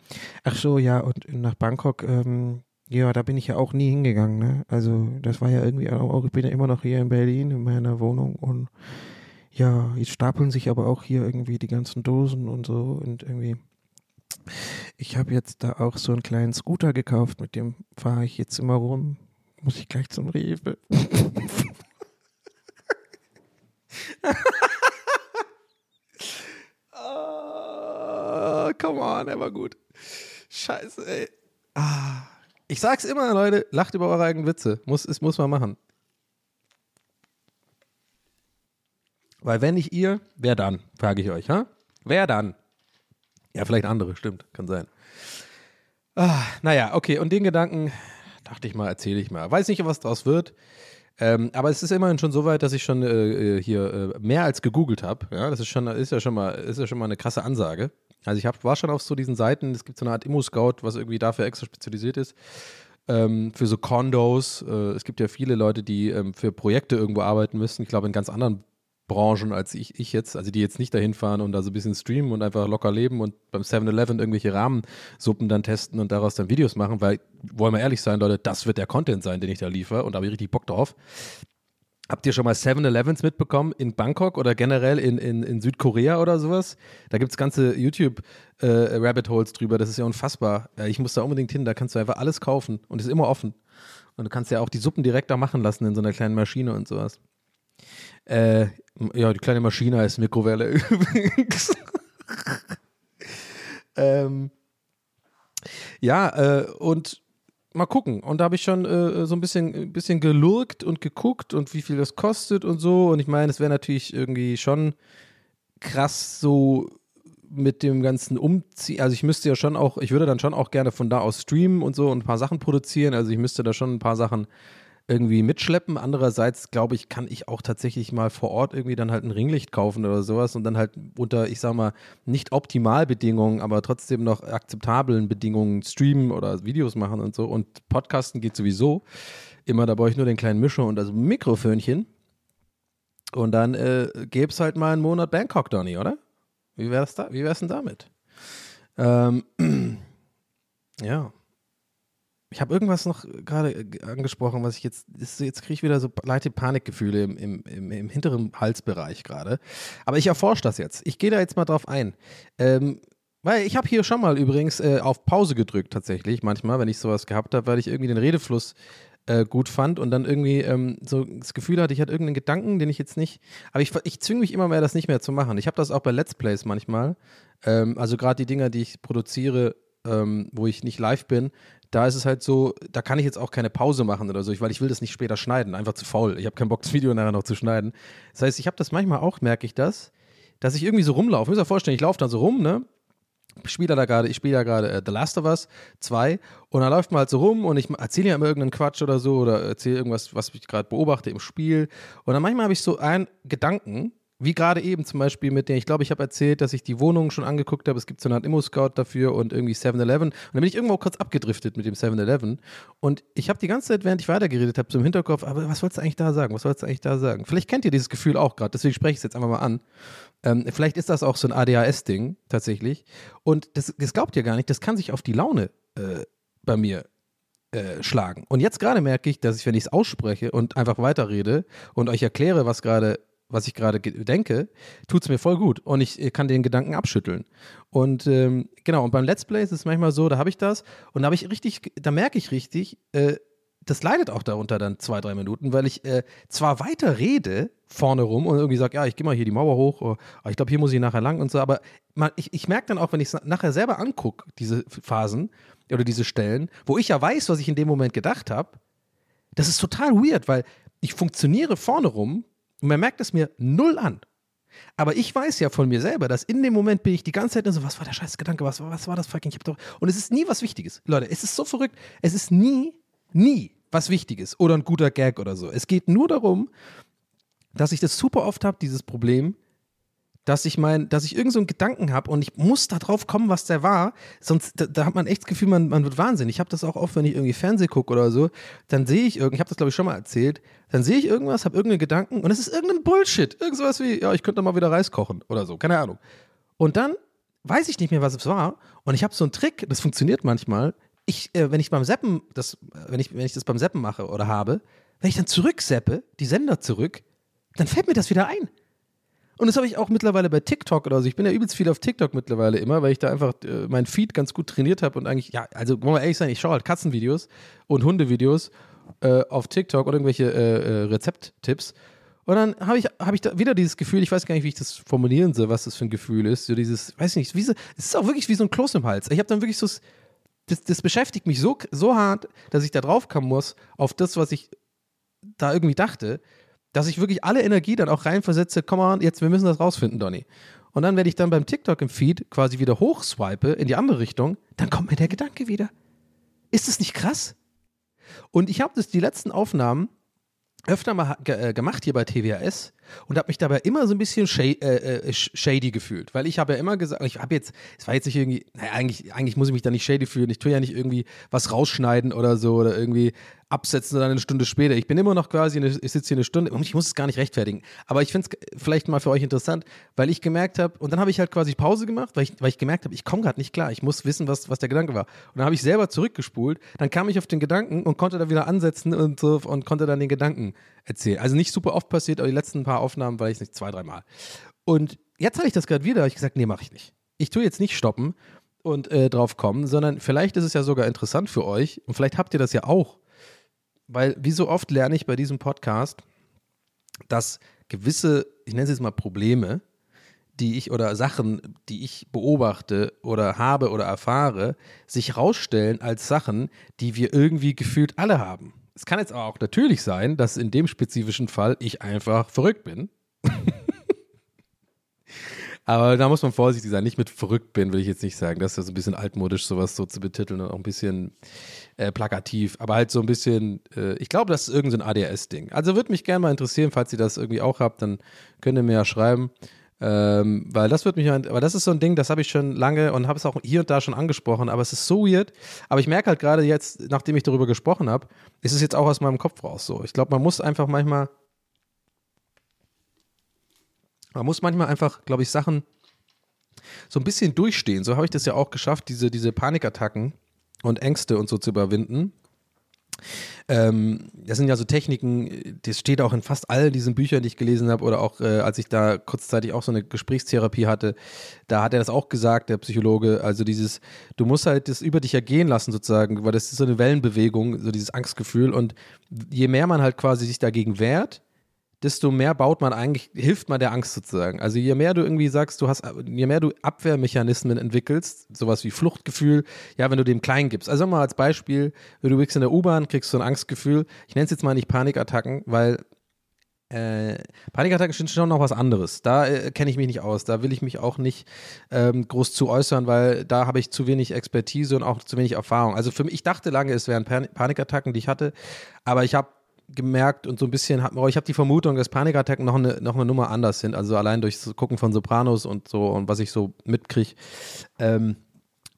Speaker 5: Ach so, ja, und nach Bangkok, ähm, ja, da bin ich ja auch nie hingegangen, ne? Also, das war ja irgendwie auch, ich bin ja immer noch hier in Berlin in meiner Wohnung und ja, jetzt stapeln sich aber auch hier irgendwie die ganzen Dosen und so und irgendwie. Ich habe jetzt da auch so einen kleinen Scooter gekauft, mit dem fahre ich jetzt immer rum. Muss ich gleich zum Rewe.
Speaker 4: Ah, come on, er war gut. Scheiße, ey. Ah. Ich sag's immer, Leute, lacht über eure eigenen Witze. Muss, es muss man machen. Weil wenn nicht ihr, wer dann? Frage ich euch, ha? Wer dann? Ja, vielleicht andere, stimmt, kann sein. Ah, naja, okay, und den Gedanken dachte ich mal, erzähle ich mal. Weiß nicht, was draus wird. Ähm, aber es ist immerhin schon so weit, dass ich schon äh, äh, hier äh, mehr als gegoogelt habe. Ja, das ist schon, ist ja schon mal, ist ja schon mal eine krasse Ansage. Also ich hab, war schon auf so diesen Seiten, es gibt so eine Art Immo-Scout, was irgendwie dafür extra spezialisiert ist. Ähm, für so Condos. Äh, es gibt ja viele Leute, die ähm, für Projekte irgendwo arbeiten müssen. Ich glaube, in ganz anderen Branchen als ich, ich jetzt, also die jetzt nicht dahin fahren und da so ein bisschen streamen und einfach locker leben und beim 7-Eleven irgendwelche Rahmensuppen dann testen und daraus dann Videos machen, weil, wollen wir ehrlich sein, Leute, das wird der Content sein, den ich da liefere und da habe ich richtig Bock drauf. Habt ihr schon mal 7-Elevens mitbekommen in Bangkok oder generell in, in, in Südkorea oder sowas? Da gibt es ganze YouTube-Rabbit Holes drüber, das ist ja unfassbar. Ich muss da unbedingt hin, da kannst du einfach alles kaufen und ist immer offen. Und du kannst ja auch die Suppen direkt da machen lassen in so einer kleinen Maschine und sowas. Äh, ja, die kleine Maschine heißt Mikrowelle übrigens. ähm, ja, äh, und mal gucken. Und da habe ich schon äh, so ein bisschen, ein bisschen gelurkt und geguckt und wie viel das kostet und so. Und ich meine, es wäre natürlich irgendwie schon krass so mit dem ganzen Umziehen. Also ich müsste ja schon auch, ich würde dann schon auch gerne von da aus streamen und so und ein paar Sachen produzieren. Also ich müsste da schon ein paar Sachen irgendwie mitschleppen. Andererseits, glaube ich, kann ich auch tatsächlich mal vor Ort irgendwie dann halt ein Ringlicht kaufen oder sowas und dann halt unter, ich sag mal, nicht Optimalbedingungen, aber trotzdem noch akzeptablen Bedingungen streamen oder Videos machen und so. Und Podcasten geht sowieso. Immer, da brauche ich nur den kleinen Mischer und das Mikrofönchen. Und dann äh, gäbe es halt mal einen Monat Bangkok, Donny, oder? Wie wär's da? Wie wär's denn damit? Ähm, ja. Ich habe irgendwas noch gerade äh, angesprochen, was ich jetzt, jetzt kriege ich wieder so leichte Panikgefühle im, im, im, im hinteren Halsbereich gerade. Aber ich erforsche das jetzt. Ich gehe da jetzt mal drauf ein. Ähm, weil ich habe hier schon mal übrigens äh, auf Pause gedrückt tatsächlich, manchmal, wenn ich sowas gehabt habe, weil ich irgendwie den Redefluss äh, gut fand und dann irgendwie ähm, so das Gefühl hatte, ich hatte irgendeinen Gedanken, den ich jetzt nicht, aber ich, ich zwinge mich immer mehr, das nicht mehr zu machen. Ich habe das auch bei Let's Plays manchmal. Ähm, also gerade die Dinger, die ich produziere, ähm, wo ich nicht live bin, da ist es halt so, da kann ich jetzt auch keine Pause machen oder so, weil ich will das nicht später schneiden, einfach zu faul. Ich habe keinen Bock, das Video nachher noch zu schneiden. Das heißt, ich habe das manchmal auch, merke ich das, dass ich irgendwie so rumlaufe. Müsst ihr euch vorstellen, ich laufe dann so rum, ne? Ich spiele da gerade, ich spiele da gerade äh, The Last of Us 2 und dann läuft man halt so rum und ich erzähle ja immer irgendeinen Quatsch oder so oder erzähle irgendwas, was ich gerade beobachte im Spiel. Und dann manchmal habe ich so einen Gedanken, wie gerade eben zum Beispiel mit der, ich glaube, ich habe erzählt, dass ich die Wohnung schon angeguckt habe. Es gibt so eine Art Immo-Scout dafür und irgendwie 7-Eleven. Und dann bin ich irgendwo kurz abgedriftet mit dem 7-Eleven. Und ich habe die ganze Zeit, während ich weitergeredet habe, so im Hinterkopf, aber was wolltest du eigentlich da sagen? Was wolltest du eigentlich da sagen? Vielleicht kennt ihr dieses Gefühl auch gerade, deswegen spreche ich es jetzt einfach mal an. Ähm, vielleicht ist das auch so ein ADHS-Ding tatsächlich. Und das, das glaubt ihr gar nicht, das kann sich auf die Laune äh, bei mir äh, schlagen. Und jetzt gerade merke ich, dass ich, wenn ich es ausspreche und einfach weiterrede und euch erkläre, was gerade was ich gerade ge- denke, tut es mir voll gut und ich kann den Gedanken abschütteln. Und ähm, genau, und beim Let's Play ist es manchmal so, da habe ich das und da habe ich richtig, da merke ich richtig, äh, das leidet auch darunter dann zwei, drei Minuten, weil ich äh, zwar weiter rede vorne rum und irgendwie sage, ja, ich gehe mal hier die Mauer hoch, oh, ich glaube, hier muss ich nachher lang und so, aber man, ich, ich merke dann auch, wenn ich es nachher selber angucke, diese Phasen oder diese Stellen, wo ich ja weiß, was ich in dem Moment gedacht habe, das ist total weird, weil ich funktioniere vorne rum Und man merkt es mir null an. Aber ich weiß ja von mir selber, dass in dem Moment bin ich die ganze Zeit so, was war der scheiß Gedanke, was, war- was war das fucking, ich hab doch, und es ist nie was Wichtiges. Leute, es ist so verrückt, es ist nie, nie was Wichtiges oder ein guter Gag oder so. Es geht nur darum, dass ich das super oft habe, dieses Problem, dass ich mein, dass ich irgend so einen Gedanken habe und ich muss da drauf kommen, was der war. Sonst, da, da hat man echt das Gefühl, man, man wird wahnsinnig. Ich habe das auch oft, wenn ich irgendwie Fernseh gucke oder so, dann sehe ich irgend, ich habe das glaube ich schon mal erzählt, dann sehe ich irgendwas, habe irgendeinen Gedanken und es ist irgendein Bullshit. Irgend sowas wie, ja, ich könnte mal wieder Reis kochen oder so, keine Ahnung. Und dann weiß ich nicht mehr, was es war und ich habe so einen Trick, das funktioniert manchmal. Ich, äh, wenn ich beim Seppen, das, wenn ich, wenn ich das beim Seppen mache oder habe, wenn ich dann zurückseppe, die Sender zurück, dann fällt mir das wieder ein. Und das habe ich auch mittlerweile bei TikTok oder so. Ich bin ja übelst viel auf TikTok mittlerweile immer, weil ich da einfach äh, mein Feed ganz gut trainiert habe und eigentlich, ja, also wollen wir ehrlich sein, ich schaue halt Katzenvideos und Hundevideos äh, auf TikTok oder irgendwelche äh, äh, Rezepttipps. Und dann habe ich, hab ich da wieder dieses Gefühl, ich weiß gar nicht, wie ich das formulieren soll, was das für ein Gefühl ist. So dieses, weiß nicht, wie so, es ist auch wirklich wie so ein Kloß im Hals. Ich habe dann wirklich so, das, das beschäftigt mich so, so hart, dass ich da drauf kommen muss auf das, was ich da irgendwie dachte, dass ich wirklich alle Energie dann auch reinversetze, komm mal, jetzt, wir müssen das rausfinden, Donny. Und dann, wenn ich dann beim TikTok im Feed quasi wieder hochswipe in die andere Richtung, dann kommt mir der Gedanke wieder. Ist das nicht krass? Und ich habe das die letzten Aufnahmen öfter mal äh, gemacht hier bei TWAS und habe mich dabei immer so ein bisschen sha äh, äh, sh- shady gefühlt, weil ich habe ja immer gesagt, ich habe jetzt, es war jetzt nicht irgendwie, naja, eigentlich, eigentlich muss ich mich da nicht shady fühlen, ich tue ja nicht irgendwie was rausschneiden oder so oder irgendwie absetzen oder eine Stunde später. Ich bin immer noch quasi, eine, ich sitze hier eine Stunde und ich muss es gar nicht rechtfertigen. Aber ich finde es vielleicht mal für euch interessant, weil ich gemerkt habe, und dann habe ich halt quasi Pause gemacht, weil ich, weil ich gemerkt habe, ich komme gerade nicht klar, ich muss wissen, was, was der Gedanke war. Und dann habe ich selber zurückgespult, dann kam ich auf den Gedanken und konnte da wieder ansetzen und so und konnte dann den Gedanken erzählen. Also nicht super oft passiert, aber die letzten paar Aufnahmen war ich nicht zwei, dreimal. Und jetzt hatte ich das gerade wieder, habe ich gesagt, nee, mache ich nicht. Ich tue jetzt nicht stoppen und äh, drauf kommen, sondern vielleicht ist es ja sogar interessant für euch und vielleicht habt ihr das ja auch. Weil, wie so oft lerne ich bei diesem Podcast, dass gewisse, ich nenne es jetzt mal Probleme, die ich oder Sachen, die ich beobachte oder habe oder erfahre, sich rausstellen als Sachen, die wir irgendwie gefühlt alle haben. Es kann jetzt aber auch natürlich sein, dass in dem spezifischen Fall ich einfach verrückt bin. Aber da muss man vorsichtig sein. Nicht mit verrückt bin, will ich jetzt nicht sagen. Das ist ja so ein bisschen altmodisch, sowas so zu betiteln und auch ein bisschen äh, plakativ. Aber halt so ein bisschen, äh, ich glaube, das ist irgendein so ADS-Ding. Also würde mich gerne mal interessieren, falls ihr das irgendwie auch habt, dann könnt ihr mir ja schreiben. Ähm, weil das wird mich, aber das ist so ein Ding, das habe ich schon lange und habe es auch hier und da schon angesprochen, aber es ist so weird. Aber ich merke halt gerade jetzt, nachdem ich darüber gesprochen habe, ist es jetzt auch aus meinem Kopf raus so. Ich glaube, man muss einfach manchmal, man muss manchmal einfach, glaube ich, Sachen so ein bisschen durchstehen. So habe ich das ja auch geschafft, diese, diese Panikattacken und Ängste und so zu überwinden. Ähm, das sind ja so Techniken, das steht auch in fast all diesen Büchern, die ich gelesen habe, oder auch äh, als ich da kurzzeitig auch so eine Gesprächstherapie hatte, da hat er das auch gesagt, der Psychologe. Also dieses, du musst halt das über dich ergehen lassen sozusagen, weil das ist so eine Wellenbewegung, so dieses Angstgefühl. Und je mehr man halt quasi sich dagegen wehrt, desto mehr baut man eigentlich, hilft man der Angst sozusagen. Also je mehr du irgendwie sagst, du hast, je mehr du Abwehrmechanismen entwickelst, sowas wie Fluchtgefühl, ja, wenn du dem klein gibst. Also mal als Beispiel, wenn du bist in der U-Bahn, kriegst du ein Angstgefühl. Ich nenne es jetzt mal nicht Panikattacken, weil äh, Panikattacken sind schon noch was anderes. Da äh, kenne ich mich nicht aus. Da will ich mich auch nicht ähm, groß zu äußern, weil da habe ich zu wenig Expertise und auch zu wenig Erfahrung. Also für mich, ich dachte lange, es wären Pan Panikattacken, die ich hatte, aber ich habe gemerkt und so ein bisschen, hab, ich habe die Vermutung, dass Panikattacken noch eine, noch eine Nummer anders sind. Also allein durchs Gucken von Sopranos und so und was ich so mitkriege. Ähm,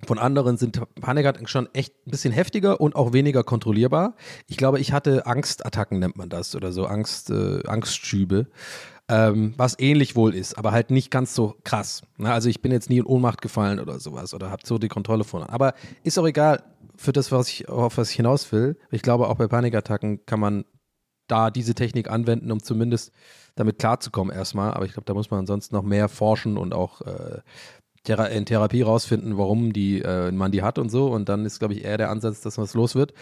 Speaker 4: von anderen sind Panikattacken schon echt ein bisschen heftiger und auch weniger kontrollierbar. Ich glaube, ich hatte Angstattacken, nennt man das, oder so Angst, äh, Angstschübe. Ähm, was ähnlich wohl ist, aber halt nicht ganz so krass. Na, also ich bin jetzt nie in Ohnmacht gefallen oder sowas oder habe so die Kontrolle von. Aber ist auch egal für das, was ich, auf was ich hinaus will. Ich glaube, auch bei Panikattacken kann man da diese Technik anwenden, um zumindest damit klarzukommen erstmal. Aber ich glaube, da muss man ansonsten noch mehr forschen und auch äh, Thera in Therapie rausfinden, warum die, äh, man die hat und so. Und dann ist, glaube ich, eher der Ansatz, dass was los wird.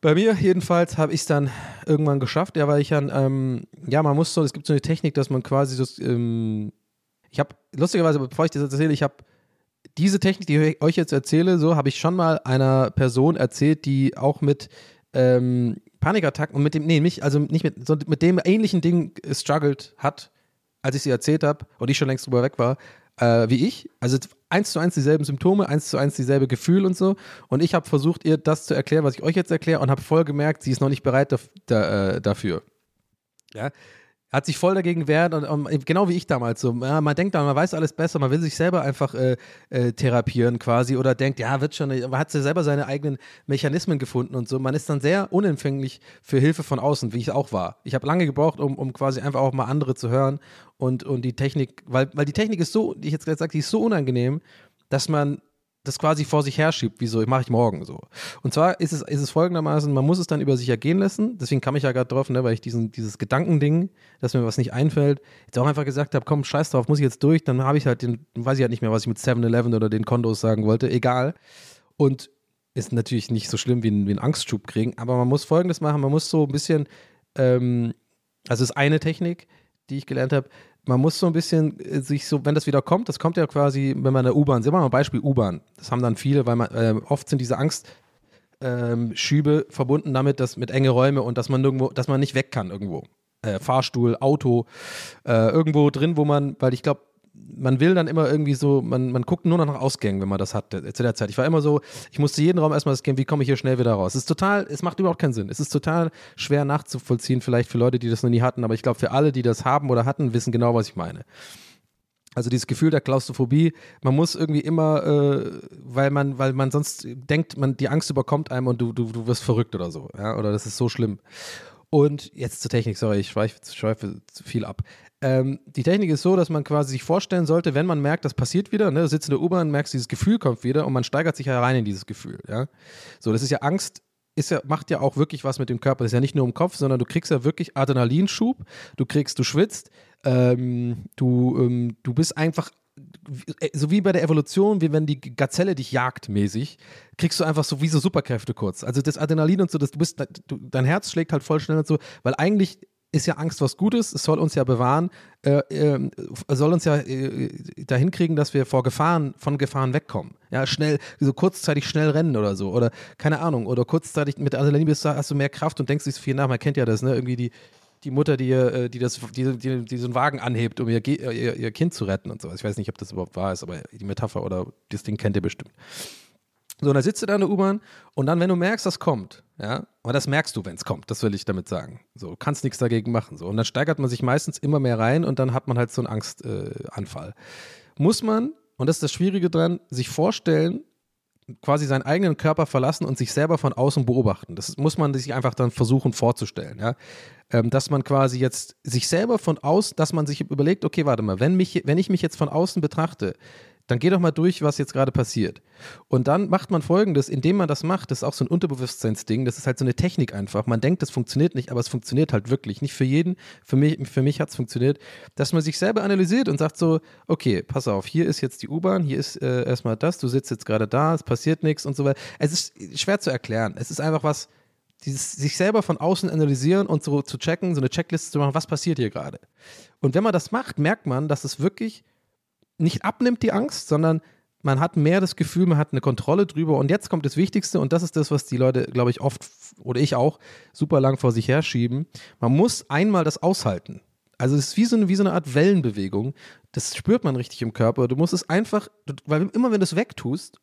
Speaker 4: Bei mir jedenfalls habe ich es dann irgendwann geschafft. Ja, weil ich dann, ähm, ja, man muss so, es gibt so eine Technik, dass man quasi so, ähm, ich habe, lustigerweise, bevor ich das erzähle, ich habe diese Technik, die ich euch jetzt erzähle, so habe ich schon mal einer Person erzählt, die auch mit ähm, Panikattacken und mit dem, nee, nicht, also nicht mit, sondern mit dem ähnlichen Ding struggled hat, als ich sie erzählt habe und ich schon längst drüber weg war, äh, wie ich. Also eins zu eins dieselben Symptome, eins zu eins dieselbe Gefühl und so. Und ich habe versucht, ihr das zu erklären, was ich euch jetzt erkläre und habe voll gemerkt, sie ist noch nicht bereit daf da, äh, dafür. Ja, hat sich voll dagegen wehrt und, und, genau wie ich damals so. Ja, man denkt dann, man weiß alles besser, man will sich selber einfach äh, äh, therapieren quasi oder denkt, ja, wird schon, man hat selber seine eigenen Mechanismen gefunden und so. Man ist dann sehr unempfänglich für Hilfe von außen, wie ich auch war. Ich habe lange gebraucht, um, um quasi einfach auch mal andere zu hören und, und die Technik, weil, weil die Technik ist so, die ich jetzt gerade sage, die ist so unangenehm, dass man das quasi vor sich herschiebt, wie so, mache ich morgen so. Und zwar ist es, ist es folgendermaßen, man muss es dann über sich ergehen lassen, deswegen kam ich ja gerade drauf, ne, weil ich diesen, dieses Gedankending, dass mir was nicht einfällt, jetzt auch einfach gesagt habe, komm, scheiß drauf, muss ich jetzt durch, dann habe ich halt den, weiß ich halt nicht mehr, was ich mit 7-Eleven oder den Kondos sagen wollte, egal. Und ist natürlich nicht so schlimm wie ein, wie ein Angstschub kriegen, aber man muss folgendes machen, man muss so ein bisschen, ähm, also ist eine Technik, die ich gelernt habe, man muss so ein bisschen äh, sich so, wenn das wieder kommt, das kommt ja quasi, wenn man in der U-Bahn, sehen wir mal ein Beispiel U-Bahn. Das haben dann viele, weil man, äh, oft sind diese Angstschübe ähm, verbunden damit, dass mit enge Räume und dass man nirgendwo, dass man nicht weg kann irgendwo. Äh, Fahrstuhl, Auto, äh, irgendwo drin, wo man, weil ich glaube, man will dann immer irgendwie so, man, man guckt nur noch nach Ausgängen, wenn man das hat äh, zu der Zeit. Ich war immer so, ich musste jeden Raum erstmal scannen, wie komme ich hier schnell wieder raus. Es ist total, es macht überhaupt keinen Sinn. Es ist total schwer nachzuvollziehen, vielleicht für Leute, die das noch nie hatten, aber ich glaube, für alle, die das haben oder hatten, wissen genau, was ich meine. Also dieses Gefühl der Klaustrophobie, man muss irgendwie immer, äh, weil man, weil man sonst denkt, man die Angst überkommt einem und du, du, du wirst verrückt oder so, ja, oder das ist so schlimm. Und jetzt zur Technik, sorry, ich schweife, schweife zu viel ab. Ähm, die Technik ist so, dass man quasi sich vorstellen sollte, wenn man merkt, das passiert wieder, ne, sitzt in der U-Bahn, merkst, dieses Gefühl kommt wieder und man steigert sich ja rein in dieses Gefühl, ja. So, das ist ja Angst, ist ja, macht ja auch wirklich was mit dem Körper. Das ist ja nicht nur im Kopf, sondern du kriegst ja wirklich Adrenalinschub, du kriegst, du schwitzt, ähm, du, ähm, du bist einfach so wie bei der Evolution, wie wenn die Gazelle dich jagt mäßig, kriegst du einfach so wie so Superkräfte kurz. Also das Adrenalin und so, das, du bist, du, dein Herz schlägt halt voll schnell und so, weil eigentlich ist ja Angst was Gutes, es soll uns ja bewahren, äh, äh, soll uns ja äh, dahin kriegen, dass wir vor Gefahren, von Gefahren wegkommen. Ja, schnell, so kurzzeitig schnell rennen oder so. Oder keine Ahnung, oder kurzzeitig mit Adrenalin bist du, hast du mehr Kraft und denkst nicht so viel nach. Man kennt ja das, ne? Irgendwie die, die Mutter, die, äh, die, das, die, die, die so einen Wagen anhebt, um ihr, ihr, ihr Kind zu retten und so. Ich weiß nicht, ob das überhaupt wahr ist, aber die Metapher oder das Ding kennt ihr bestimmt. So, und dann sitzt du da in der U-Bahn und dann, wenn du merkst, das kommt, ja, und das merkst du, wenn es kommt, das will ich damit sagen. So, kannst nichts dagegen machen. So, und dann steigert man sich meistens immer mehr rein und dann hat man halt so einen Angstanfall. Äh, Muss man, und das ist das Schwierige dran, sich vorstellen, quasi seinen eigenen Körper verlassen und sich selber von außen beobachten. Das muss man sich einfach dann versuchen vorzustellen, ja. Ähm, dass man quasi jetzt sich selber von außen, dass man sich überlegt, okay, warte mal, wenn, mich, wenn ich mich jetzt von außen betrachte, dann geh doch mal durch, was jetzt gerade passiert. Und dann macht man folgendes, indem man das macht, das ist auch so ein Unterbewusstseinsding, das ist halt so eine Technik einfach. Man denkt, das funktioniert nicht, aber es funktioniert halt wirklich. Nicht für jeden, für mich, für mich hat es funktioniert, dass man sich selber analysiert und sagt so, okay, pass auf, hier ist jetzt die U-Bahn, hier ist äh, erstmal das, du sitzt jetzt gerade da, es passiert nichts und so weiter. Es ist schwer zu erklären. Es ist einfach was, dieses sich selber von außen analysieren und so zu checken, so eine Checkliste zu machen, was passiert hier gerade. Und wenn man das macht, merkt man, dass es wirklich nicht abnimmt, die Angst, sondern man hat mehr das Gefühl, man hat eine Kontrolle drüber. Und jetzt kommt das Wichtigste, und das ist das, was die Leute, glaube ich, oft oder ich auch super lang vor sich herschieben. Man muss einmal das aushalten. Also es ist wie so, eine, wie so eine Art Wellenbewegung. Das spürt man richtig im Körper. Du musst es einfach, weil immer wenn du es wegtust,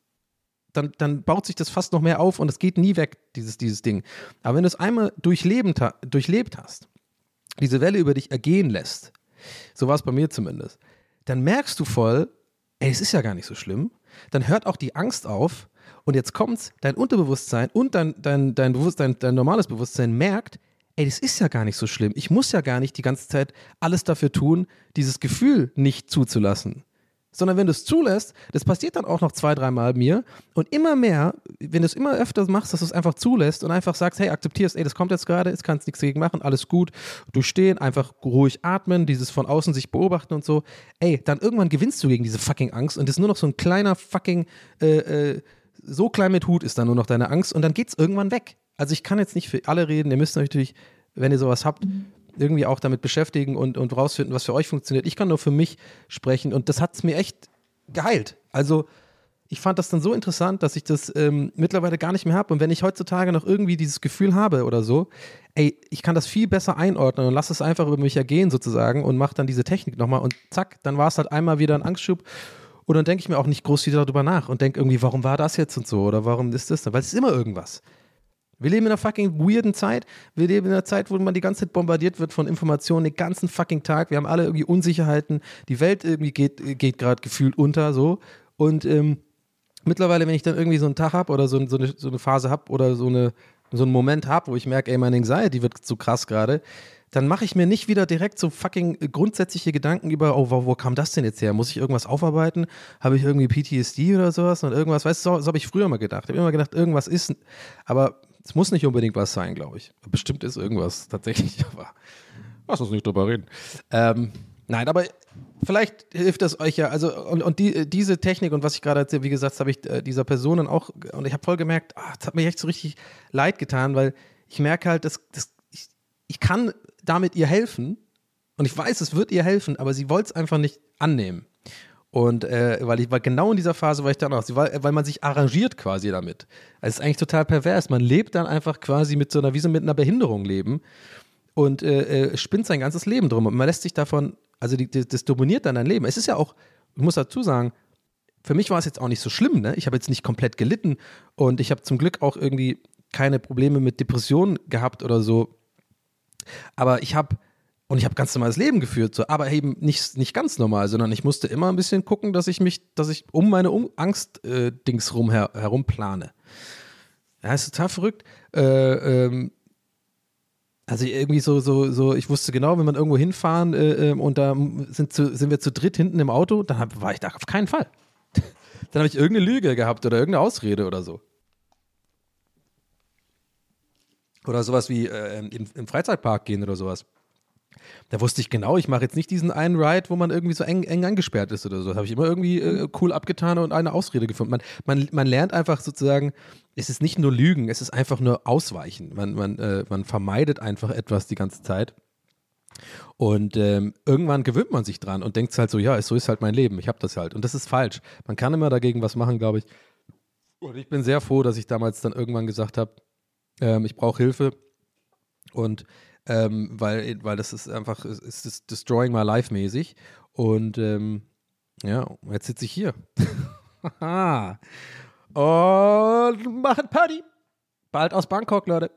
Speaker 4: dann, dann baut sich das fast noch mehr auf und es geht nie weg, dieses, dieses Ding. Aber wenn du es einmal durchlebt, durchlebt hast, diese Welle über dich ergehen lässt, so war es bei mir zumindest, dann merkst du voll, ey, es ist ja gar nicht so schlimm. Dann hört auch die Angst auf und jetzt kommt dein Unterbewusstsein und dein, dein, dein, Bewusstsein, dein normales Bewusstsein merkt, ey, das ist ja gar nicht so schlimm. Ich muss ja gar nicht die ganze Zeit alles dafür tun, dieses Gefühl nicht zuzulassen sondern wenn du es zulässt, das passiert dann auch noch zwei, dreimal mir. Und immer mehr, wenn du es immer öfter machst, dass du es einfach zulässt und einfach sagst, hey, akzeptierst, ey, das kommt jetzt gerade, jetzt kannst du nichts dagegen machen, alles gut, durchstehen, einfach ruhig atmen, dieses von außen sich beobachten und so, ey, dann irgendwann gewinnst du gegen diese fucking Angst und das ist nur noch so ein kleiner fucking, äh, äh, so klein mit Hut ist dann nur noch deine Angst und dann geht es irgendwann weg. Also ich kann jetzt nicht für alle reden, ihr müsst natürlich, wenn ihr sowas habt, irgendwie auch damit beschäftigen und, und rausfinden, was für euch funktioniert. Ich kann nur für mich sprechen und das hat es mir echt geheilt. Also ich fand das dann so interessant, dass ich das ähm, mittlerweile gar nicht mehr habe. Und wenn ich heutzutage noch irgendwie dieses Gefühl habe oder so, ey, ich kann das viel besser einordnen und lass es einfach über mich ergehen sozusagen und mach dann diese Technik nochmal und zack, dann war es halt einmal wieder ein Angstschub. Und dann denke ich mir auch nicht groß wieder darüber nach und denke irgendwie, warum war das jetzt und so oder warum ist das dann? Weil es ist immer irgendwas. Wir leben in einer fucking weirden Zeit. Wir leben in einer Zeit, wo man die ganze Zeit bombardiert wird von Informationen den ganzen fucking Tag. Wir haben alle irgendwie Unsicherheiten. Die Welt irgendwie geht, geht gerade gefühlt unter so. Und ähm, mittlerweile, wenn ich dann irgendwie so einen Tag habe oder so, so, eine, so eine Phase habe oder so, eine, so einen Moment habe, wo ich merke, ey, meine Anxiety wird zu krass gerade, dann mache ich mir nicht wieder direkt so fucking grundsätzliche Gedanken über, oh, wo, wo, kam das denn jetzt her? Muss ich irgendwas aufarbeiten? Habe ich irgendwie PTSD oder sowas und irgendwas? Weißt du, so, so habe ich früher mal gedacht. Ich habe immer gedacht, irgendwas ist, aber es muss nicht unbedingt was sein, glaube ich. Bestimmt ist irgendwas tatsächlich, aber lass uns nicht drüber reden. Ähm, nein, aber vielleicht hilft das euch ja. Also, und, und die, diese Technik und was ich gerade erzählt, wie gesagt, habe ich äh, dieser Personen auch, und ich habe voll gemerkt, ah, das hat mir echt so richtig leid getan, weil ich merke halt, dass, dass ich, ich kann damit ihr helfen und ich weiß, es wird ihr helfen, aber sie wollte es einfach nicht annehmen. Und äh, weil ich war genau in dieser Phase, war ich dann auch, weil, weil man sich arrangiert quasi damit. Also es ist eigentlich total pervers. Man lebt dann einfach quasi mit so einer, wie so mit einer Behinderung leben und äh, äh, spinnt sein ganzes Leben drum. Und man lässt sich davon, also die, die, das dominiert dann dein Leben. Es ist ja auch, ich muss dazu sagen, für mich war es jetzt auch nicht so schlimm, ne? Ich habe jetzt nicht komplett gelitten und ich habe zum Glück auch irgendwie keine Probleme mit Depressionen gehabt oder so. Aber ich habe und ich habe ganz normales Leben geführt, so, aber eben nicht, nicht ganz normal, sondern ich musste immer ein bisschen gucken, dass ich mich, dass ich um meine um Angst-Dings äh, rum her, herum plane. Ja, ist total verrückt. Äh, ähm, also irgendwie so, so, so, ich wusste genau, wenn man irgendwo hinfahren äh, ähm, und da sind, zu, sind wir zu dritt hinten im Auto, dann hab, war ich da auf keinen Fall. dann habe ich irgendeine Lüge gehabt oder irgendeine Ausrede oder so. Oder sowas wie äh, im, im Freizeitpark gehen oder sowas. Da wusste ich genau, ich mache jetzt nicht diesen einen Ride, wo man irgendwie so eng, eng angesperrt ist oder so. Das habe ich immer irgendwie äh, cool abgetan und eine Ausrede gefunden. Man, man, man lernt einfach sozusagen, es ist nicht nur Lügen, es ist einfach nur Ausweichen. Man, man, äh, man vermeidet einfach etwas die ganze Zeit. Und ähm, irgendwann gewöhnt man sich dran und denkt halt so, ja, so ist halt mein Leben, ich habe das halt. Und das ist falsch. Man kann immer dagegen was machen, glaube ich. Und ich bin sehr froh, dass ich damals dann irgendwann gesagt habe, ähm, ich brauche Hilfe. Und ähm, weil, weil das ist einfach, ist, ist Destroying My Life mäßig. Und ähm, ja, jetzt sitze ich hier. und machen Party. Bald aus Bangkok, Leute.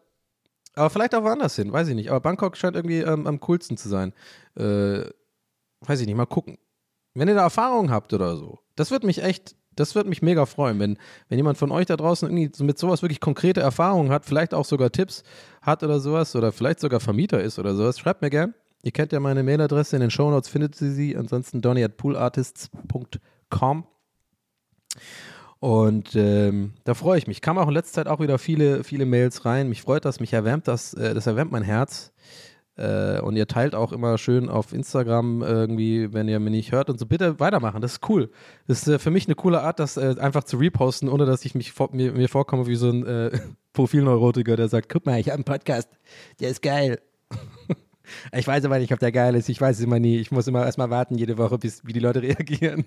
Speaker 4: Aber vielleicht auch woanders hin, weiß ich nicht. Aber Bangkok scheint irgendwie ähm, am coolsten zu sein. Äh, weiß ich nicht, mal gucken. Wenn ihr da Erfahrungen habt oder so, das wird mich echt das würde mich mega freuen, wenn, wenn jemand von euch da draußen irgendwie mit sowas wirklich konkrete Erfahrungen hat, vielleicht auch sogar Tipps hat oder sowas oder vielleicht sogar Vermieter ist oder sowas. Schreibt mir gern. Ihr kennt ja meine Mailadresse, in den Shownotes findet ihr sie. Ansonsten donny at poolartists.com. Und ähm, da freue ich mich. Kam auch in letzter Zeit auch wieder viele, viele Mails rein. Mich freut das, mich erwärmt das, äh, das erwärmt mein Herz. Äh, und ihr teilt auch immer schön auf Instagram irgendwie, wenn ihr mich nicht hört und so. Bitte weitermachen, das ist cool. Das ist äh, für mich eine coole Art, das äh, einfach zu reposten, ohne dass ich mich vor, mir, mir, vorkomme wie so ein äh, Profilneurotiker, der sagt: Guck mal, ich habe einen Podcast, der ist geil. ich weiß aber nicht, ob der geil ist. Ich weiß es immer nie. Ich muss immer erstmal warten, jede Woche, bis wie die Leute reagieren.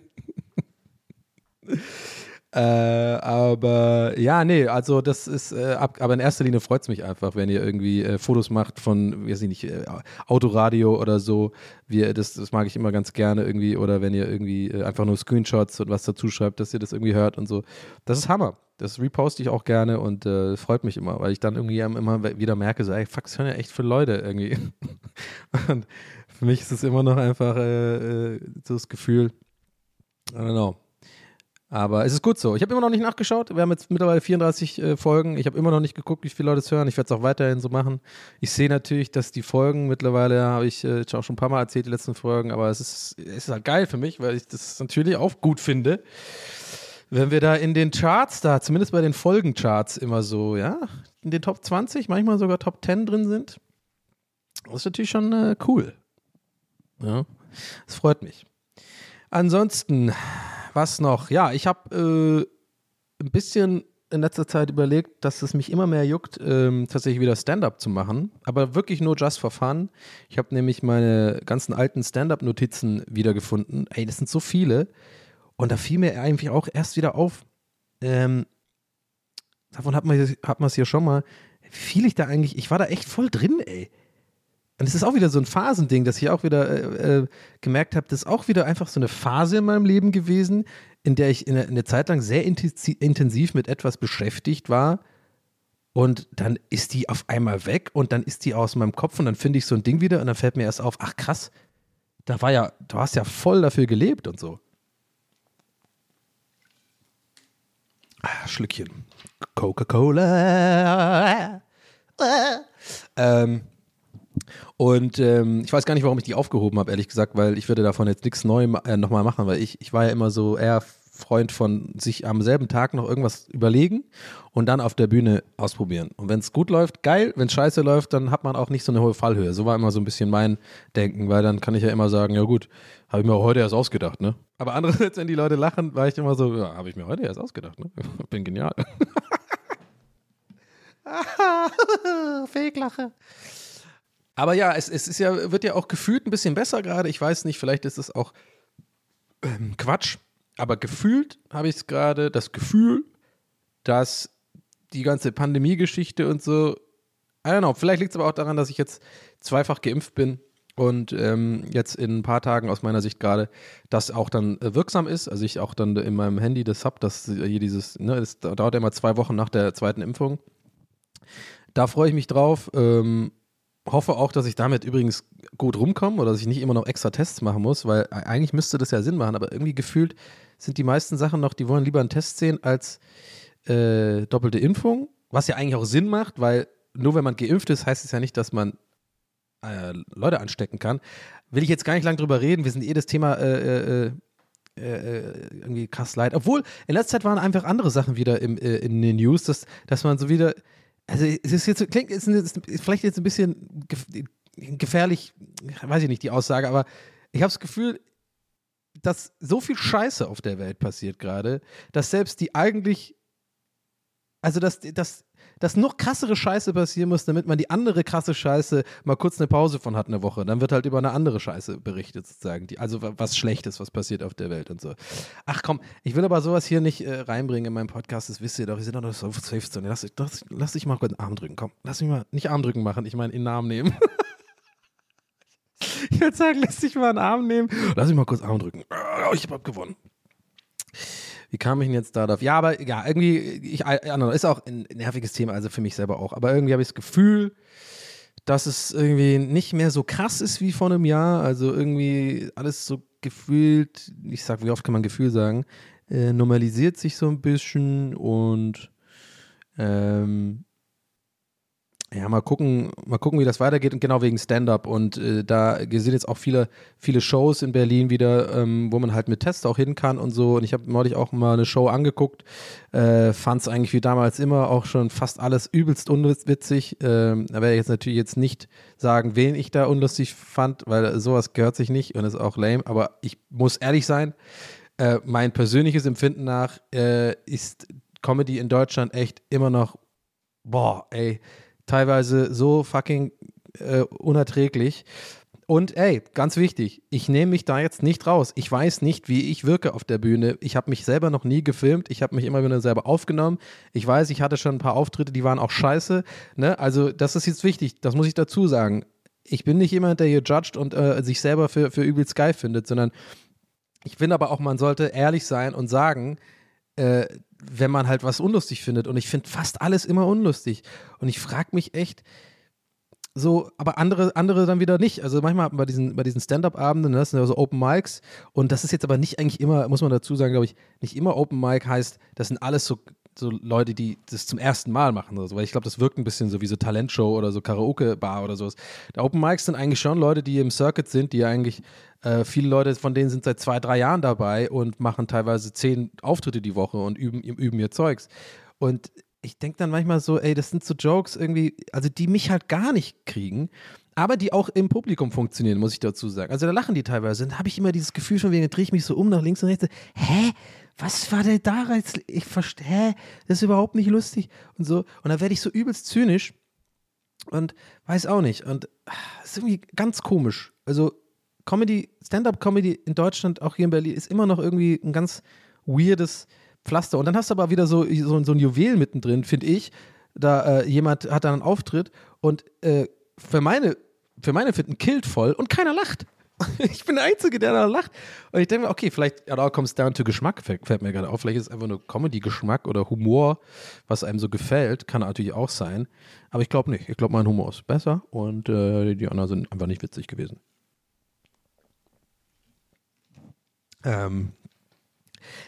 Speaker 4: Äh, aber ja, nee, also das ist, äh, ab, aber in erster Linie freut es mich einfach, wenn ihr irgendwie äh, Fotos macht von, weiß ich nicht, äh, Autoradio oder so. Wir, das, das mag ich immer ganz gerne irgendwie. Oder wenn ihr irgendwie äh, einfach nur Screenshots und was dazu schreibt, dass ihr das irgendwie hört und so. Das ist Hammer. Das reposte ich auch gerne und äh, freut mich immer, weil ich dann irgendwie immer wieder merke, so, ey, fuck, das hören ja echt viele Leute irgendwie. und für mich ist es immer noch einfach so das Gefühl, I don't know aber es ist gut so. Ich habe immer noch nicht nachgeschaut. Wir haben jetzt mittlerweile 34 äh, Folgen. Ich habe immer noch nicht geguckt, wie viele Leute es hören. Ich werde es auch weiterhin so machen. Ich sehe natürlich, dass die Folgen mittlerweile, habe ich äh, auch schon ein paar Mal erzählt, die letzten Folgen, aber es ist, es ist halt geil für mich, weil ich das natürlich auch gut finde. Wenn wir da in den Charts da, zumindest bei den Folgencharts immer so, ja, in den Top 20, manchmal sogar Top 10 drin sind, das ist natürlich schon äh, cool. Ja, das freut mich. Ansonsten, was noch? Ja, ich habe äh, ein bisschen in letzter Zeit überlegt, dass es mich immer mehr juckt, ähm, tatsächlich wieder Stand-up zu machen, aber wirklich nur just for fun. Ich habe nämlich meine ganzen alten Stand-up-Notizen wiedergefunden. Ey, das sind so viele. Und da fiel mir eigentlich auch erst wieder auf, ähm, davon hat man es hier schon mal, viel ich da eigentlich, ich war da echt voll drin, ey. Und es ist auch wieder so ein Phasending, dass ich auch wieder äh, äh, gemerkt habe, das ist auch wieder einfach so eine Phase in meinem Leben gewesen, in der ich in, in eine Zeit lang sehr intensi- intensiv mit etwas beschäftigt war. Und dann ist die auf einmal weg und dann ist die aus meinem Kopf und dann finde ich so ein Ding wieder und dann fällt mir erst auf, ach krass, da war ja, du hast ja voll dafür gelebt und so. Ah, Schlückchen. Coca-Cola. Ähm, und ähm, ich weiß gar nicht, warum ich die aufgehoben habe, ehrlich gesagt, weil ich würde davon jetzt nichts neu äh, nochmal machen, weil ich, ich war ja immer so eher Freund von sich am selben Tag noch irgendwas überlegen und dann auf der Bühne ausprobieren. Und wenn es gut läuft, geil. Wenn es scheiße läuft, dann hat man auch nicht so eine hohe Fallhöhe. So war immer so ein bisschen mein Denken, weil dann kann ich ja immer sagen, ja gut, habe ich mir heute erst ausgedacht, ne? Aber andererseits, wenn die Leute lachen, war ich immer so, ja, habe ich mir heute erst ausgedacht, ne? Bin genial. Fake-Lache. Aber ja, es, es ist ja, wird ja auch gefühlt ein bisschen besser gerade. Ich weiß nicht, vielleicht ist es auch ähm, Quatsch. Aber gefühlt habe ich es gerade das Gefühl, dass die ganze Pandemie-Geschichte und so, I don't know, vielleicht liegt es aber auch daran, dass ich jetzt zweifach geimpft bin und ähm, jetzt in ein paar Tagen aus meiner Sicht gerade das auch dann äh, wirksam ist. Also ich auch dann in meinem Handy das habe, dass hier dieses, ne, das dauert ja immer zwei Wochen nach der zweiten Impfung. Da freue ich mich drauf. Ähm, hoffe auch, dass ich damit übrigens gut rumkomme oder dass ich nicht immer noch extra Tests machen muss, weil e- eigentlich müsste das ja Sinn machen, aber irgendwie gefühlt sind die meisten Sachen noch, die wollen lieber einen Test sehen als äh, doppelte Impfung, was ja eigentlich auch Sinn macht, weil nur wenn man geimpft ist, heißt es ja nicht, dass man äh, Leute anstecken kann. Will ich jetzt gar nicht lang drüber reden, wir sind eh das Thema äh, äh, äh, irgendwie krass leid. Obwohl, in letzter Zeit waren einfach andere Sachen wieder im, äh, in den News, dass, dass man so wieder, also es ist jetzt, klingt, ist, ist vielleicht jetzt ein bisschen gef- gefährlich, weiß ich nicht, die Aussage, aber ich habe das Gefühl, dass so viel Scheiße auf der Welt passiert gerade, dass selbst die eigentlich, also dass, dass, dass noch krassere Scheiße passieren muss, damit man die andere krasse Scheiße mal kurz eine Pause von hat, eine Woche. Dann wird halt über eine andere Scheiße berichtet, sozusagen. Die, also wa- was Schlechtes, was passiert auf der Welt und so. Ach komm, ich will aber sowas hier nicht äh, reinbringen in meinen Podcast, das wisst ihr doch. Wir sind doch noch so safe Zone. Lass, lass, lass dich mal kurz den Arm drücken, komm. Lass mich mal, nicht Arm drücken machen, ich meine in den Arm nehmen. ich würde sagen, lass dich mal einen Arm nehmen. Lass mich mal kurz Arm drücken. Oh, ich hab gewonnen. Wie kam ich denn jetzt da drauf? Ja, aber ja, irgendwie, ich, ja, ist auch ein nerviges Thema, also für mich selber auch. Aber irgendwie habe ich das Gefühl, dass es irgendwie nicht mehr so krass ist wie vor einem Jahr. Also irgendwie alles so gefühlt, ich sag, wie oft kann man Gefühl sagen, äh, normalisiert sich so ein bisschen und ähm, ja, mal gucken, mal gucken, wie das weitergeht und genau wegen Stand-up. Und äh, da sind jetzt auch viele, viele Shows in Berlin wieder, ähm, wo man halt mit Tests auch hin kann und so. Und ich habe neulich auch mal eine Show angeguckt, äh, fand es eigentlich wie damals immer auch schon fast alles übelst unwitzig, ähm, da werde ich jetzt natürlich jetzt nicht sagen, wen ich da unlustig fand, weil sowas gehört sich nicht und ist auch lame, aber ich muss ehrlich sein, äh, mein persönliches Empfinden nach äh, ist Comedy in Deutschland echt immer noch, boah, ey, teilweise so fucking äh, unerträglich. Und ey, ganz wichtig, ich nehme mich da jetzt nicht raus. Ich weiß nicht, wie ich wirke auf der Bühne. Ich habe mich selber noch nie gefilmt. Ich habe mich immer wieder selber aufgenommen. Ich weiß, ich hatte schon ein paar Auftritte, die waren auch scheiße. Ne? Also das ist jetzt wichtig, das muss ich dazu sagen. Ich bin nicht jemand, der hier judgt und äh, sich selber für, für übelst geil findet, sondern ich finde aber auch, man sollte ehrlich sein und sagen, äh, wenn man halt was unlustig findet. Und ich finde fast alles immer unlustig. Und ich frage mich echt, so, aber andere, andere dann wieder nicht. Also manchmal bei diesen, bei diesen Stand-Up-Abenden, ne, das sind ja so Open Mics und das ist jetzt aber nicht eigentlich immer, muss man dazu sagen, glaube ich, nicht immer Open Mic heißt, das sind alles so, so Leute, die das zum ersten Mal machen oder so, weil ich glaube, das wirkt ein bisschen so wie so Talentshow oder so Karaoke-Bar oder sowas. Der Open Mics sind eigentlich schon Leute, die im Circuit sind, die eigentlich, äh, viele Leute von denen sind seit zwei, drei Jahren dabei und machen teilweise zehn Auftritte die Woche und üben, üben ihr Zeugs. Und ich denke dann manchmal so, ey, das sind so Jokes irgendwie, also die mich halt gar nicht kriegen, aber die auch im Publikum funktionieren, muss ich dazu sagen. Also da lachen die teilweise. Dann habe ich immer dieses Gefühl von wegen, drehe ich mich so um nach links und rechts. Hä? Was war denn da jetzt? Ich verstehe? Das ist überhaupt nicht lustig und so. Und dann werde ich so übelst zynisch und weiß auch nicht. Und das ist irgendwie ganz komisch. Also Comedy, Stand-up-Comedy in Deutschland, auch hier in Berlin, ist immer noch irgendwie ein ganz weirdes Pflaster. Und dann hast du aber wieder so, so, so ein Juwel mittendrin, finde ich. Da äh, jemand hat dann einen Auftritt und äh, für meine, für meine Finden killt voll und keiner lacht. ich bin der Einzige, der da lacht. Und ich denke mir, okay, vielleicht, ja, kommt es down to Geschmack, fällt, fällt mir gerade auf. Vielleicht ist es einfach nur Comedy-Geschmack oder Humor, was einem so gefällt. Kann natürlich auch sein. Aber ich glaube nicht. Ich glaube, mein Humor ist besser und äh, die anderen sind einfach nicht witzig gewesen. Ähm,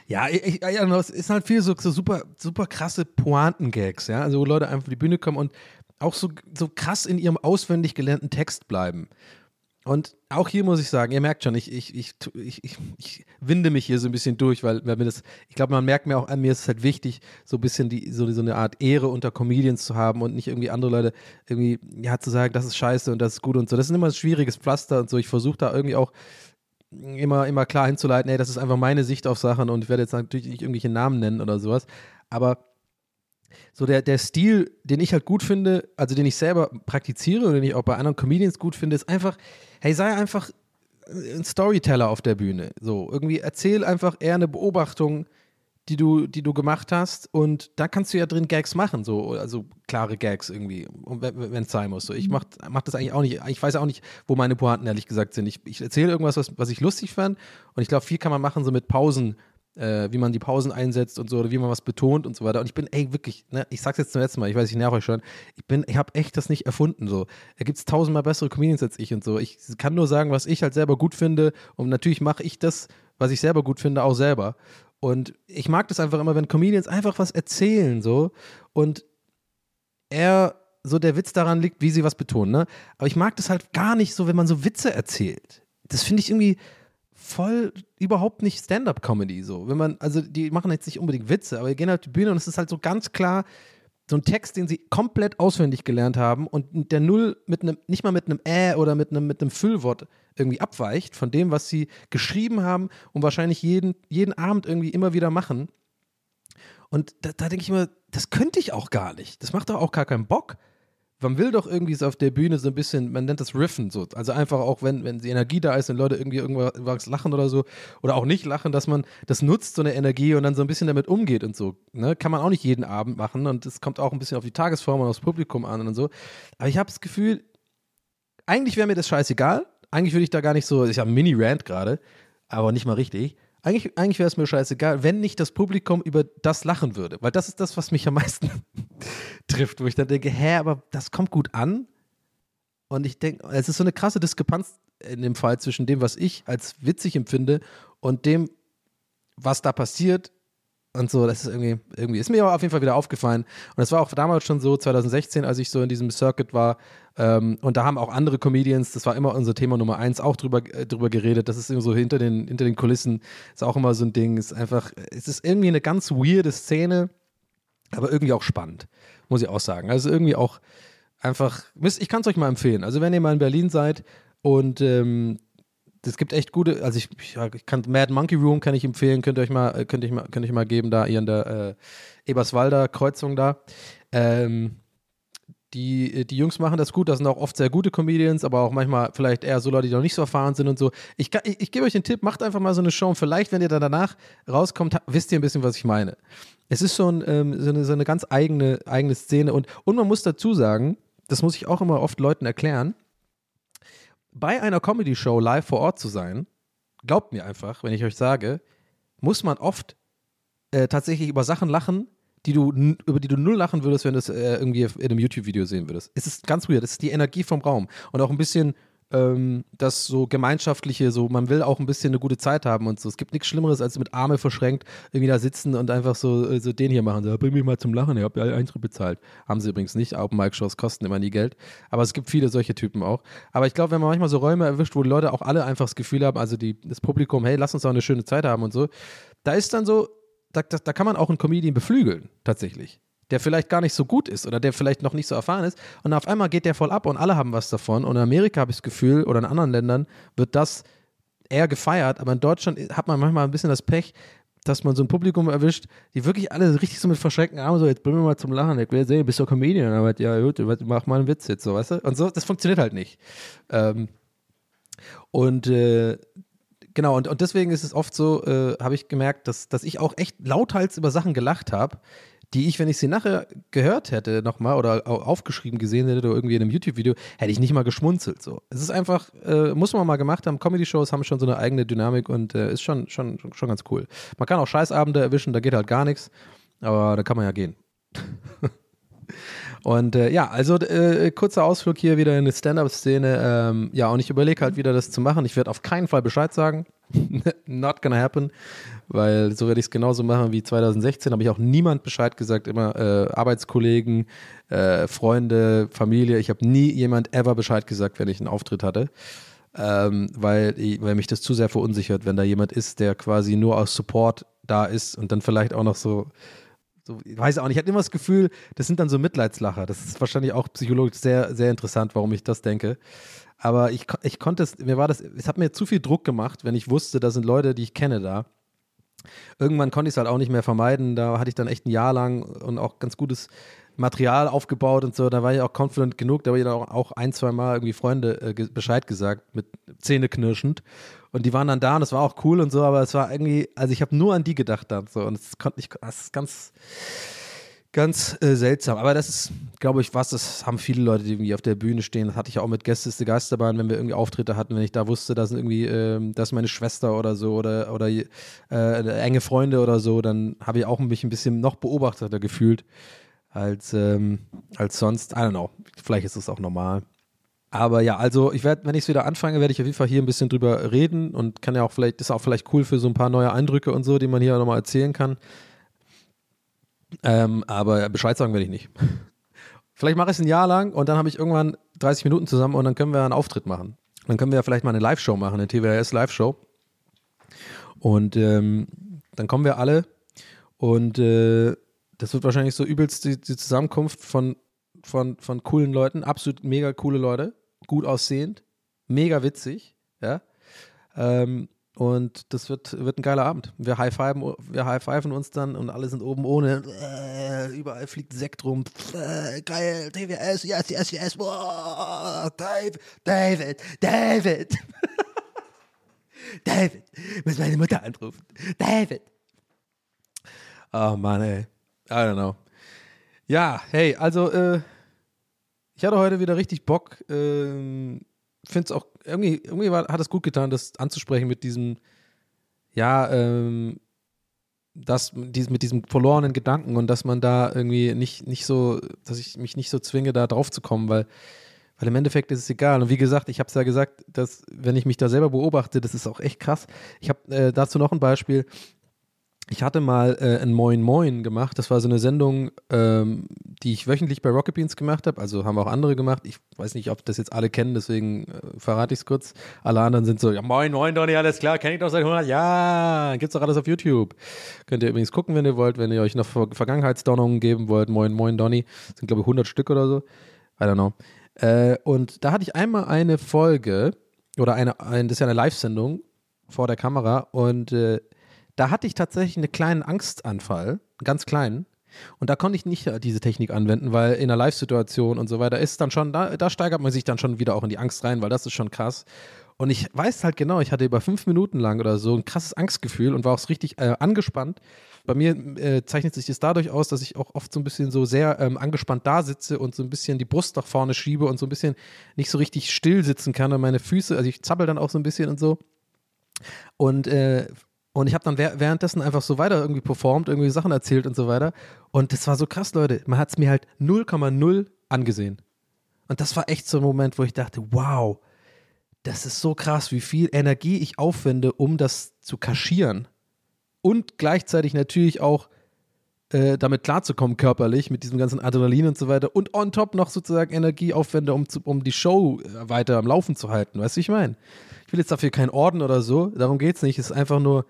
Speaker 4: ja, ich, ja, es ist halt viel so, so super, super krasse Pointen-Gags, ja. Also wo Leute einfach auf die Bühne kommen und auch so, so krass in ihrem auswendig gelernten Text bleiben. Und auch hier muss ich sagen, ihr merkt schon, ich, ich, ich, ich, ich, ich winde mich hier so ein bisschen durch, weil, weil mir das, ich glaube, man merkt mir auch an mir, ist es halt wichtig, so ein bisschen die, so, so eine Art Ehre unter Comedians zu haben und nicht irgendwie andere Leute irgendwie, ja, zu sagen, das ist scheiße und das ist gut und so. Das ist immer ein schwieriges Pflaster und so. Ich versuche da irgendwie auch immer, immer klar hinzuleiten, ey, das ist einfach meine Sicht auf Sachen und ich werde jetzt natürlich nicht irgendwelche Namen nennen oder sowas. Aber so der, der Stil, den ich halt gut finde, also den ich selber praktiziere und den ich auch bei anderen Comedians gut finde, ist einfach, hey, sei einfach ein Storyteller auf der Bühne. So, irgendwie erzähl einfach eher eine Beobachtung, die du, die du gemacht hast und da kannst du ja drin Gags machen, so, also klare Gags irgendwie, wenn es sein muss. So, ich mach, mach das eigentlich auch nicht, ich weiß auch nicht, wo meine Pointen ehrlich gesagt sind. Ich, ich erzähle irgendwas, was, was ich lustig fand und ich glaube, viel kann man machen so mit Pausen, äh, wie man die Pausen einsetzt und so, oder wie man was betont und so weiter. Und ich bin, ey, wirklich, ne, ich sag's jetzt zum letzten Mal, ich weiß, ich nerv euch schon, ich bin, ich habe echt das nicht erfunden, so. Da gibt's tausendmal bessere Comedians als ich und so. Ich kann nur sagen, was ich halt selber gut finde und natürlich mache ich das, was ich selber gut finde, auch selber. Und ich mag das einfach immer, wenn Comedians einfach was erzählen, so. Und er, so der Witz daran liegt, wie sie was betonen, ne? Aber ich mag das halt gar nicht so, wenn man so Witze erzählt. Das finde ich irgendwie voll überhaupt nicht Stand-up-Comedy so. Wenn man, also die machen jetzt nicht unbedingt Witze, aber die gehen auf die Bühne und es ist halt so ganz klar so ein Text, den sie komplett auswendig gelernt haben und der null mit einem, nicht mal mit einem Äh oder mit einem, mit einem Füllwort irgendwie abweicht von dem, was sie geschrieben haben und wahrscheinlich jeden, jeden Abend irgendwie immer wieder machen. Und da, da denke ich immer, das könnte ich auch gar nicht. Das macht doch auch gar keinen Bock man will doch irgendwie so auf der Bühne so ein bisschen, man nennt das Riffen so. Also einfach auch, wenn, wenn die Energie da ist und Leute irgendwie irgendwas lachen oder so oder auch nicht lachen, dass man das nutzt, so eine Energie und dann so ein bisschen damit umgeht und so. Ne? Kann man auch nicht jeden Abend machen und es kommt auch ein bisschen auf die Tagesform und aufs Publikum an und so. Aber ich habe das Gefühl, eigentlich wäre mir das scheißegal. Eigentlich würde ich da gar nicht so, ich habe einen Mini-Rant gerade, aber nicht mal richtig. Eigentlich, eigentlich wäre es mir scheißegal, wenn nicht das Publikum über das lachen würde. Weil das ist das, was mich am meisten trifft, wo ich dann denke, hä, aber das kommt gut an. Und ich denke, es ist so eine krasse Diskrepanz in dem Fall zwischen dem, was ich als witzig empfinde und dem, was da passiert und so, das ist irgendwie, irgendwie, ist mir aber auf jeden Fall wieder aufgefallen. Und das war auch damals schon so, 2016, als ich so in diesem Circuit war. Ähm, und da haben auch andere Comedians, das war immer unser Thema Nummer eins, auch drüber, äh, drüber geredet. Das ist immer so hinter den, hinter den Kulissen, ist auch immer so ein Ding. Ist einfach, es ist irgendwie eine ganz weirde Szene, aber irgendwie auch spannend, muss ich auch sagen. Also irgendwie auch einfach, ich kann es euch mal empfehlen. Also wenn ihr mal in Berlin seid und ähm, es gibt echt gute, also ich, ich, kann Mad Monkey Room kann ich empfehlen, könnt ihr euch mal, könnt ich mal, könnt ich mal geben, da hier in der äh, Eberswalder Kreuzung da. Ähm, die, die Jungs machen das gut, das sind auch oft sehr gute Comedians, aber auch manchmal vielleicht eher so Leute, die noch nicht so erfahren sind und so. Ich, ich, ich gebe euch den Tipp, macht einfach mal so eine Show und vielleicht, wenn ihr dann danach rauskommt, wisst ihr ein bisschen, was ich meine. Es ist schon ähm, so, eine, so eine ganz eigene, eigene Szene und, und man muss dazu sagen, das muss ich auch immer oft Leuten erklären, bei einer Comedy-Show live vor Ort zu sein, glaubt mir einfach, wenn ich euch sage, muss man oft äh, tatsächlich über Sachen lachen, die du, über die du null lachen würdest, wenn du es äh, irgendwie in einem YouTube-Video sehen würdest. Es ist ganz weird. Es ist die Energie vom Raum. Und auch ein bisschen ähm, das so gemeinschaftliche, so man will auch ein bisschen eine gute Zeit haben und so. Es gibt nichts Schlimmeres, als mit Arme verschränkt irgendwie da sitzen und einfach so, äh, so den hier machen. So, bring mich mal zum Lachen, ihr habt ja Eintritt bezahlt. Haben sie übrigens nicht. Open Mic Shows kosten immer nie Geld. Aber es gibt viele solche Typen auch. Aber ich glaube, wenn man manchmal so Räume erwischt, wo die Leute auch alle einfach das Gefühl haben, also die, das Publikum, hey, lass uns doch eine schöne Zeit haben und so, da ist dann so, da, da, da kann man auch einen Comedian beflügeln, tatsächlich der vielleicht gar nicht so gut ist oder der vielleicht noch nicht so erfahren ist. Und auf einmal geht der voll ab und alle haben was davon. Und in Amerika habe ich das Gefühl, oder in anderen Ländern wird das eher gefeiert. Aber in Deutschland hat man manchmal ein bisschen das Pech, dass man so ein Publikum erwischt, die wirklich alle richtig so mit verschränkten Armen so, jetzt bringen wir mal zum Lachen, ich will sehen, bist du Comedian, aber ja gut, mach mal einen Witz jetzt, so, weißt du? Und so, das funktioniert halt nicht. Ähm, und äh, genau, und, und deswegen ist es oft so, äh, habe ich gemerkt, dass, dass ich auch echt lauthals über Sachen gelacht habe, die ich, wenn ich sie nachher gehört hätte nochmal oder au- aufgeschrieben gesehen hätte oder irgendwie in einem YouTube-Video, hätte ich nicht mal geschmunzelt. So. Es ist einfach, äh, muss man mal gemacht haben, Comedy-Shows haben schon so eine eigene Dynamik und äh, ist schon, schon, schon ganz cool. Man kann auch Scheißabende erwischen, da geht halt gar nichts, aber da kann man ja gehen. Und äh, ja, also äh, kurzer Ausflug hier wieder in die Stand-Up-Szene. Ähm, ja, und ich überlege halt wieder, das zu machen. Ich werde auf keinen Fall Bescheid sagen. Not gonna happen, weil so werde ich es genauso machen wie 2016. Habe ich auch niemand Bescheid gesagt, immer äh, Arbeitskollegen, äh, Freunde, Familie. Ich habe nie jemand ever Bescheid gesagt, wenn ich einen Auftritt hatte. Ähm, weil, weil mich das zu sehr verunsichert, wenn da jemand ist, der quasi nur aus Support da ist und dann vielleicht auch noch so so, ich weiß auch nicht, ich hatte immer das Gefühl, das sind dann so Mitleidslacher. Das ist wahrscheinlich auch psychologisch sehr, sehr interessant, warum ich das denke. Aber ich, ich konnte es, mir war das, es hat mir zu viel Druck gemacht, wenn ich wusste, da sind Leute, die ich kenne da. Irgendwann konnte ich es halt auch nicht mehr vermeiden. Da hatte ich dann echt ein Jahr lang und auch ganz gutes Material aufgebaut und so. Da war ich auch confident genug. Da habe ich dann auch, ein, zwei Mal irgendwie Freunde äh, Bescheid gesagt, mit Zähne knirschend. Und die waren dann da und das war auch cool und so, aber es war irgendwie, also ich habe nur an die gedacht dann so und es konnte ich, das ist ganz, ganz äh, seltsam. Aber das ist, glaube ich, was, das haben viele Leute, die irgendwie auf der Bühne stehen. Das hatte ich auch mit Gästeste Geisterbahn, wenn wir irgendwie Auftritte hatten, wenn ich da wusste, da sind irgendwie, ähm, das ist meine Schwester oder so oder, oder äh, enge Freunde oder so, dann habe ich auch mich ein bisschen noch beobachteter gefühlt als, ähm, als sonst. I don't know. Vielleicht ist es auch normal. Aber ja, also ich werde, wenn ich es wieder anfange, werde ich auf jeden Fall hier ein bisschen drüber reden und kann ja auch vielleicht, ist auch vielleicht cool für so ein paar neue Eindrücke und so, die man hier nochmal erzählen kann. Ähm, aber Bescheid sagen werde ich nicht. Vielleicht mache ich es ein Jahr lang und dann habe ich irgendwann 30 Minuten zusammen und dann können wir einen Auftritt machen. Dann können wir ja vielleicht mal eine Live-Show machen, eine TWS Live-Show. Und ähm, dann kommen wir alle und äh, das wird wahrscheinlich so übelst die, die Zusammenkunft von, von, von coolen Leuten, absolut mega coole Leute, gut aussehend, mega witzig, ja. Ähm, und das wird, wird ein geiler Abend. Wir high-fiven, wir high-fiven uns dann und alle sind oben ohne. Äh, überall fliegt Sekt rum. Äh, geil, TWS, yes, yes, yes. Boah, Dave, David, David. David, muss meine Mutter anrufen. David. Oh Mann, ey. I don't know. Ja, hey, also, äh, ich hatte heute wieder richtig Bock. Ähm, finde es auch, irgendwie, irgendwie war, hat es gut getan, das anzusprechen mit diesem, ja, ähm, das, mit diesem verlorenen Gedanken und dass man da irgendwie nicht, nicht so, dass ich mich nicht so zwinge, da drauf zu kommen, weil, weil im Endeffekt ist es egal. Und wie gesagt, ich habe es ja gesagt, dass, wenn ich mich da selber beobachte, das ist auch echt krass. Ich habe äh, dazu noch ein Beispiel. Ich hatte mal äh, ein Moin Moin gemacht. Das war so eine Sendung, ähm, die ich wöchentlich bei Rocket Beans gemacht habe. Also haben auch andere gemacht. Ich weiß nicht, ob das jetzt alle kennen, deswegen äh, verrate ich es kurz. Alle anderen sind so, ja Moin Moin, Donny, alles klar, kenne ich doch seit 100 Jahren. Gibt's doch alles auf YouTube. Könnt ihr übrigens gucken, wenn ihr wollt, wenn ihr euch noch Ver Vergangenheitsdonnungen geben wollt. Moin Moin, Donny. Das sind, glaube ich, 100 Stück oder so. I don't know. Äh, und da hatte ich einmal eine Folge, oder eine, ein, das ist ja eine Live-Sendung vor der Kamera und äh, da hatte ich tatsächlich einen kleinen Angstanfall, einen ganz kleinen. Und da konnte ich nicht äh, diese Technik anwenden, weil in einer Live-Situation und so weiter ist dann schon, da, da steigert man sich dann schon wieder auch in die Angst rein, weil das ist schon krass. Und ich weiß halt genau, ich hatte über fünf Minuten lang oder so ein krasses Angstgefühl und war auch richtig äh, angespannt. Bei mir äh, zeichnet sich das dadurch aus, dass ich auch oft so ein bisschen so sehr ähm, angespannt da sitze und so ein bisschen die Brust nach vorne schiebe und so ein bisschen nicht so richtig still sitzen kann und meine Füße, also ich zappel dann auch so ein bisschen und so. Und, äh, und ich habe dann wäh- währenddessen einfach so weiter irgendwie performt, irgendwie Sachen erzählt und so weiter. Und das war so krass, Leute. Man hat es mir halt 0,0 angesehen. Und das war echt so ein Moment, wo ich dachte, wow, das ist so krass, wie viel Energie ich aufwende, um das zu kaschieren. Und gleichzeitig natürlich auch äh, damit klarzukommen körperlich, mit diesem ganzen Adrenalin und so weiter. Und on top noch sozusagen Energie aufwende, um, zu, um die Show äh, weiter am Laufen zu halten. Weißt du, wie ich meine? Ich will jetzt dafür keinen Orden oder so, darum geht es nicht. Es ist einfach nur,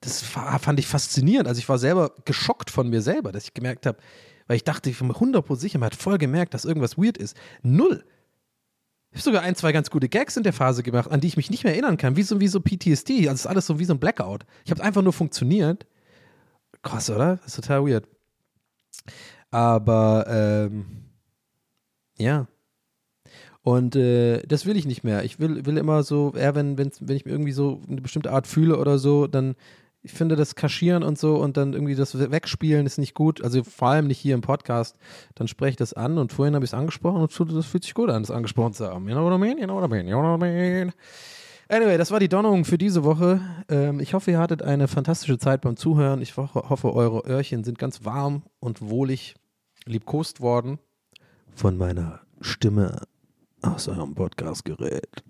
Speaker 4: das fand ich faszinierend. Also ich war selber geschockt von mir selber, dass ich gemerkt habe, weil ich dachte, ich bin mir 100% sicher, man hat voll gemerkt, dass irgendwas weird ist. Null. Ich habe sogar ein, zwei ganz gute Gags in der Phase gemacht, an die ich mich nicht mehr erinnern kann, wie so, wie so PTSD. Also es ist alles so wie so ein Blackout. Ich habe einfach nur funktioniert. Krass, oder? Das ist total weird. Aber, ähm, ja. Und äh, das will ich nicht mehr. Ich will, will immer so, eher wenn, wenn ich mir irgendwie so eine bestimmte Art fühle oder so, dann, ich finde das Kaschieren und so und dann irgendwie das Wegspielen ist nicht gut. Also vor allem nicht hier im Podcast. Dann spreche ich das an und vorhin habe ich es angesprochen und das fühlt sich gut an, das angesprochen zu haben. You know what I mean? You know what I mean? You know what I mean? Anyway, das war die Donnerung für diese Woche. Ähm, ich hoffe, ihr hattet eine fantastische Zeit beim Zuhören. Ich ho hoffe, eure Öhrchen sind ganz warm und wohlig liebkost worden von meiner Stimme aus eurem Podcastgerät.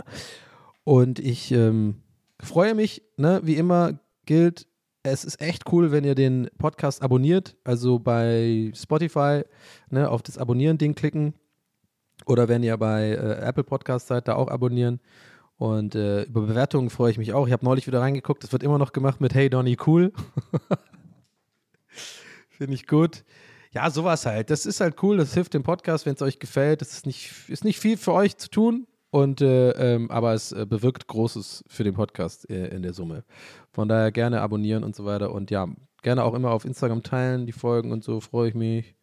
Speaker 4: Und ich ähm, freue mich, ne, wie immer gilt, es ist echt cool, wenn ihr den Podcast abonniert. Also bei Spotify ne, auf das Abonnieren-Ding klicken. Oder wenn ihr bei äh, Apple Podcast seid, da auch abonnieren. Und äh, über Bewertungen freue ich mich auch. Ich habe neulich wieder reingeguckt. Das wird immer noch gemacht mit Hey Donny, cool. Finde ich gut. Ja, sowas halt. Das ist halt cool. Das hilft dem Podcast, wenn es euch gefällt. Das ist nicht, ist nicht viel für euch zu tun. Und äh, ähm, aber es äh, bewirkt Großes für den Podcast äh, in der Summe. Von daher gerne abonnieren und so weiter. Und ja, gerne auch immer auf Instagram teilen, die Folgen und so, freue ich mich.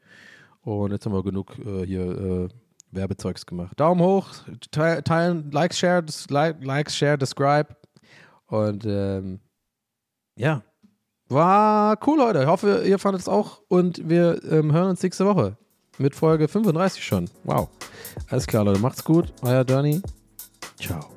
Speaker 4: Und jetzt haben wir genug äh, hier äh, Werbezeugs gemacht. Daumen hoch, teilen, Likes, Share, like, Likes, Share, Describe. Und ähm, ja, war cool heute. Ich hoffe, ihr fandet es auch. Und wir ähm, hören uns nächste Woche mit Folge 35 schon. Wow. Alles klar, Leute. Macht's gut. Euer Journey. Ciao.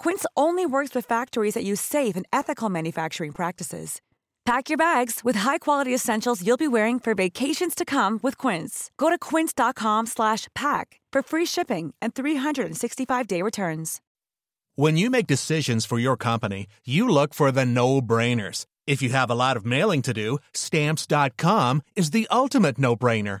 Speaker 6: Quince only works with factories that use safe and ethical manufacturing practices. Pack your bags with high-quality essentials you'll be wearing for vacations to come with Quince. Go to quince.com/pack for free shipping and 365-day returns.
Speaker 7: When you make decisions for your company, you look for the no-brainers. If you have a lot of mailing to do, stamps.com is the ultimate no-brainer.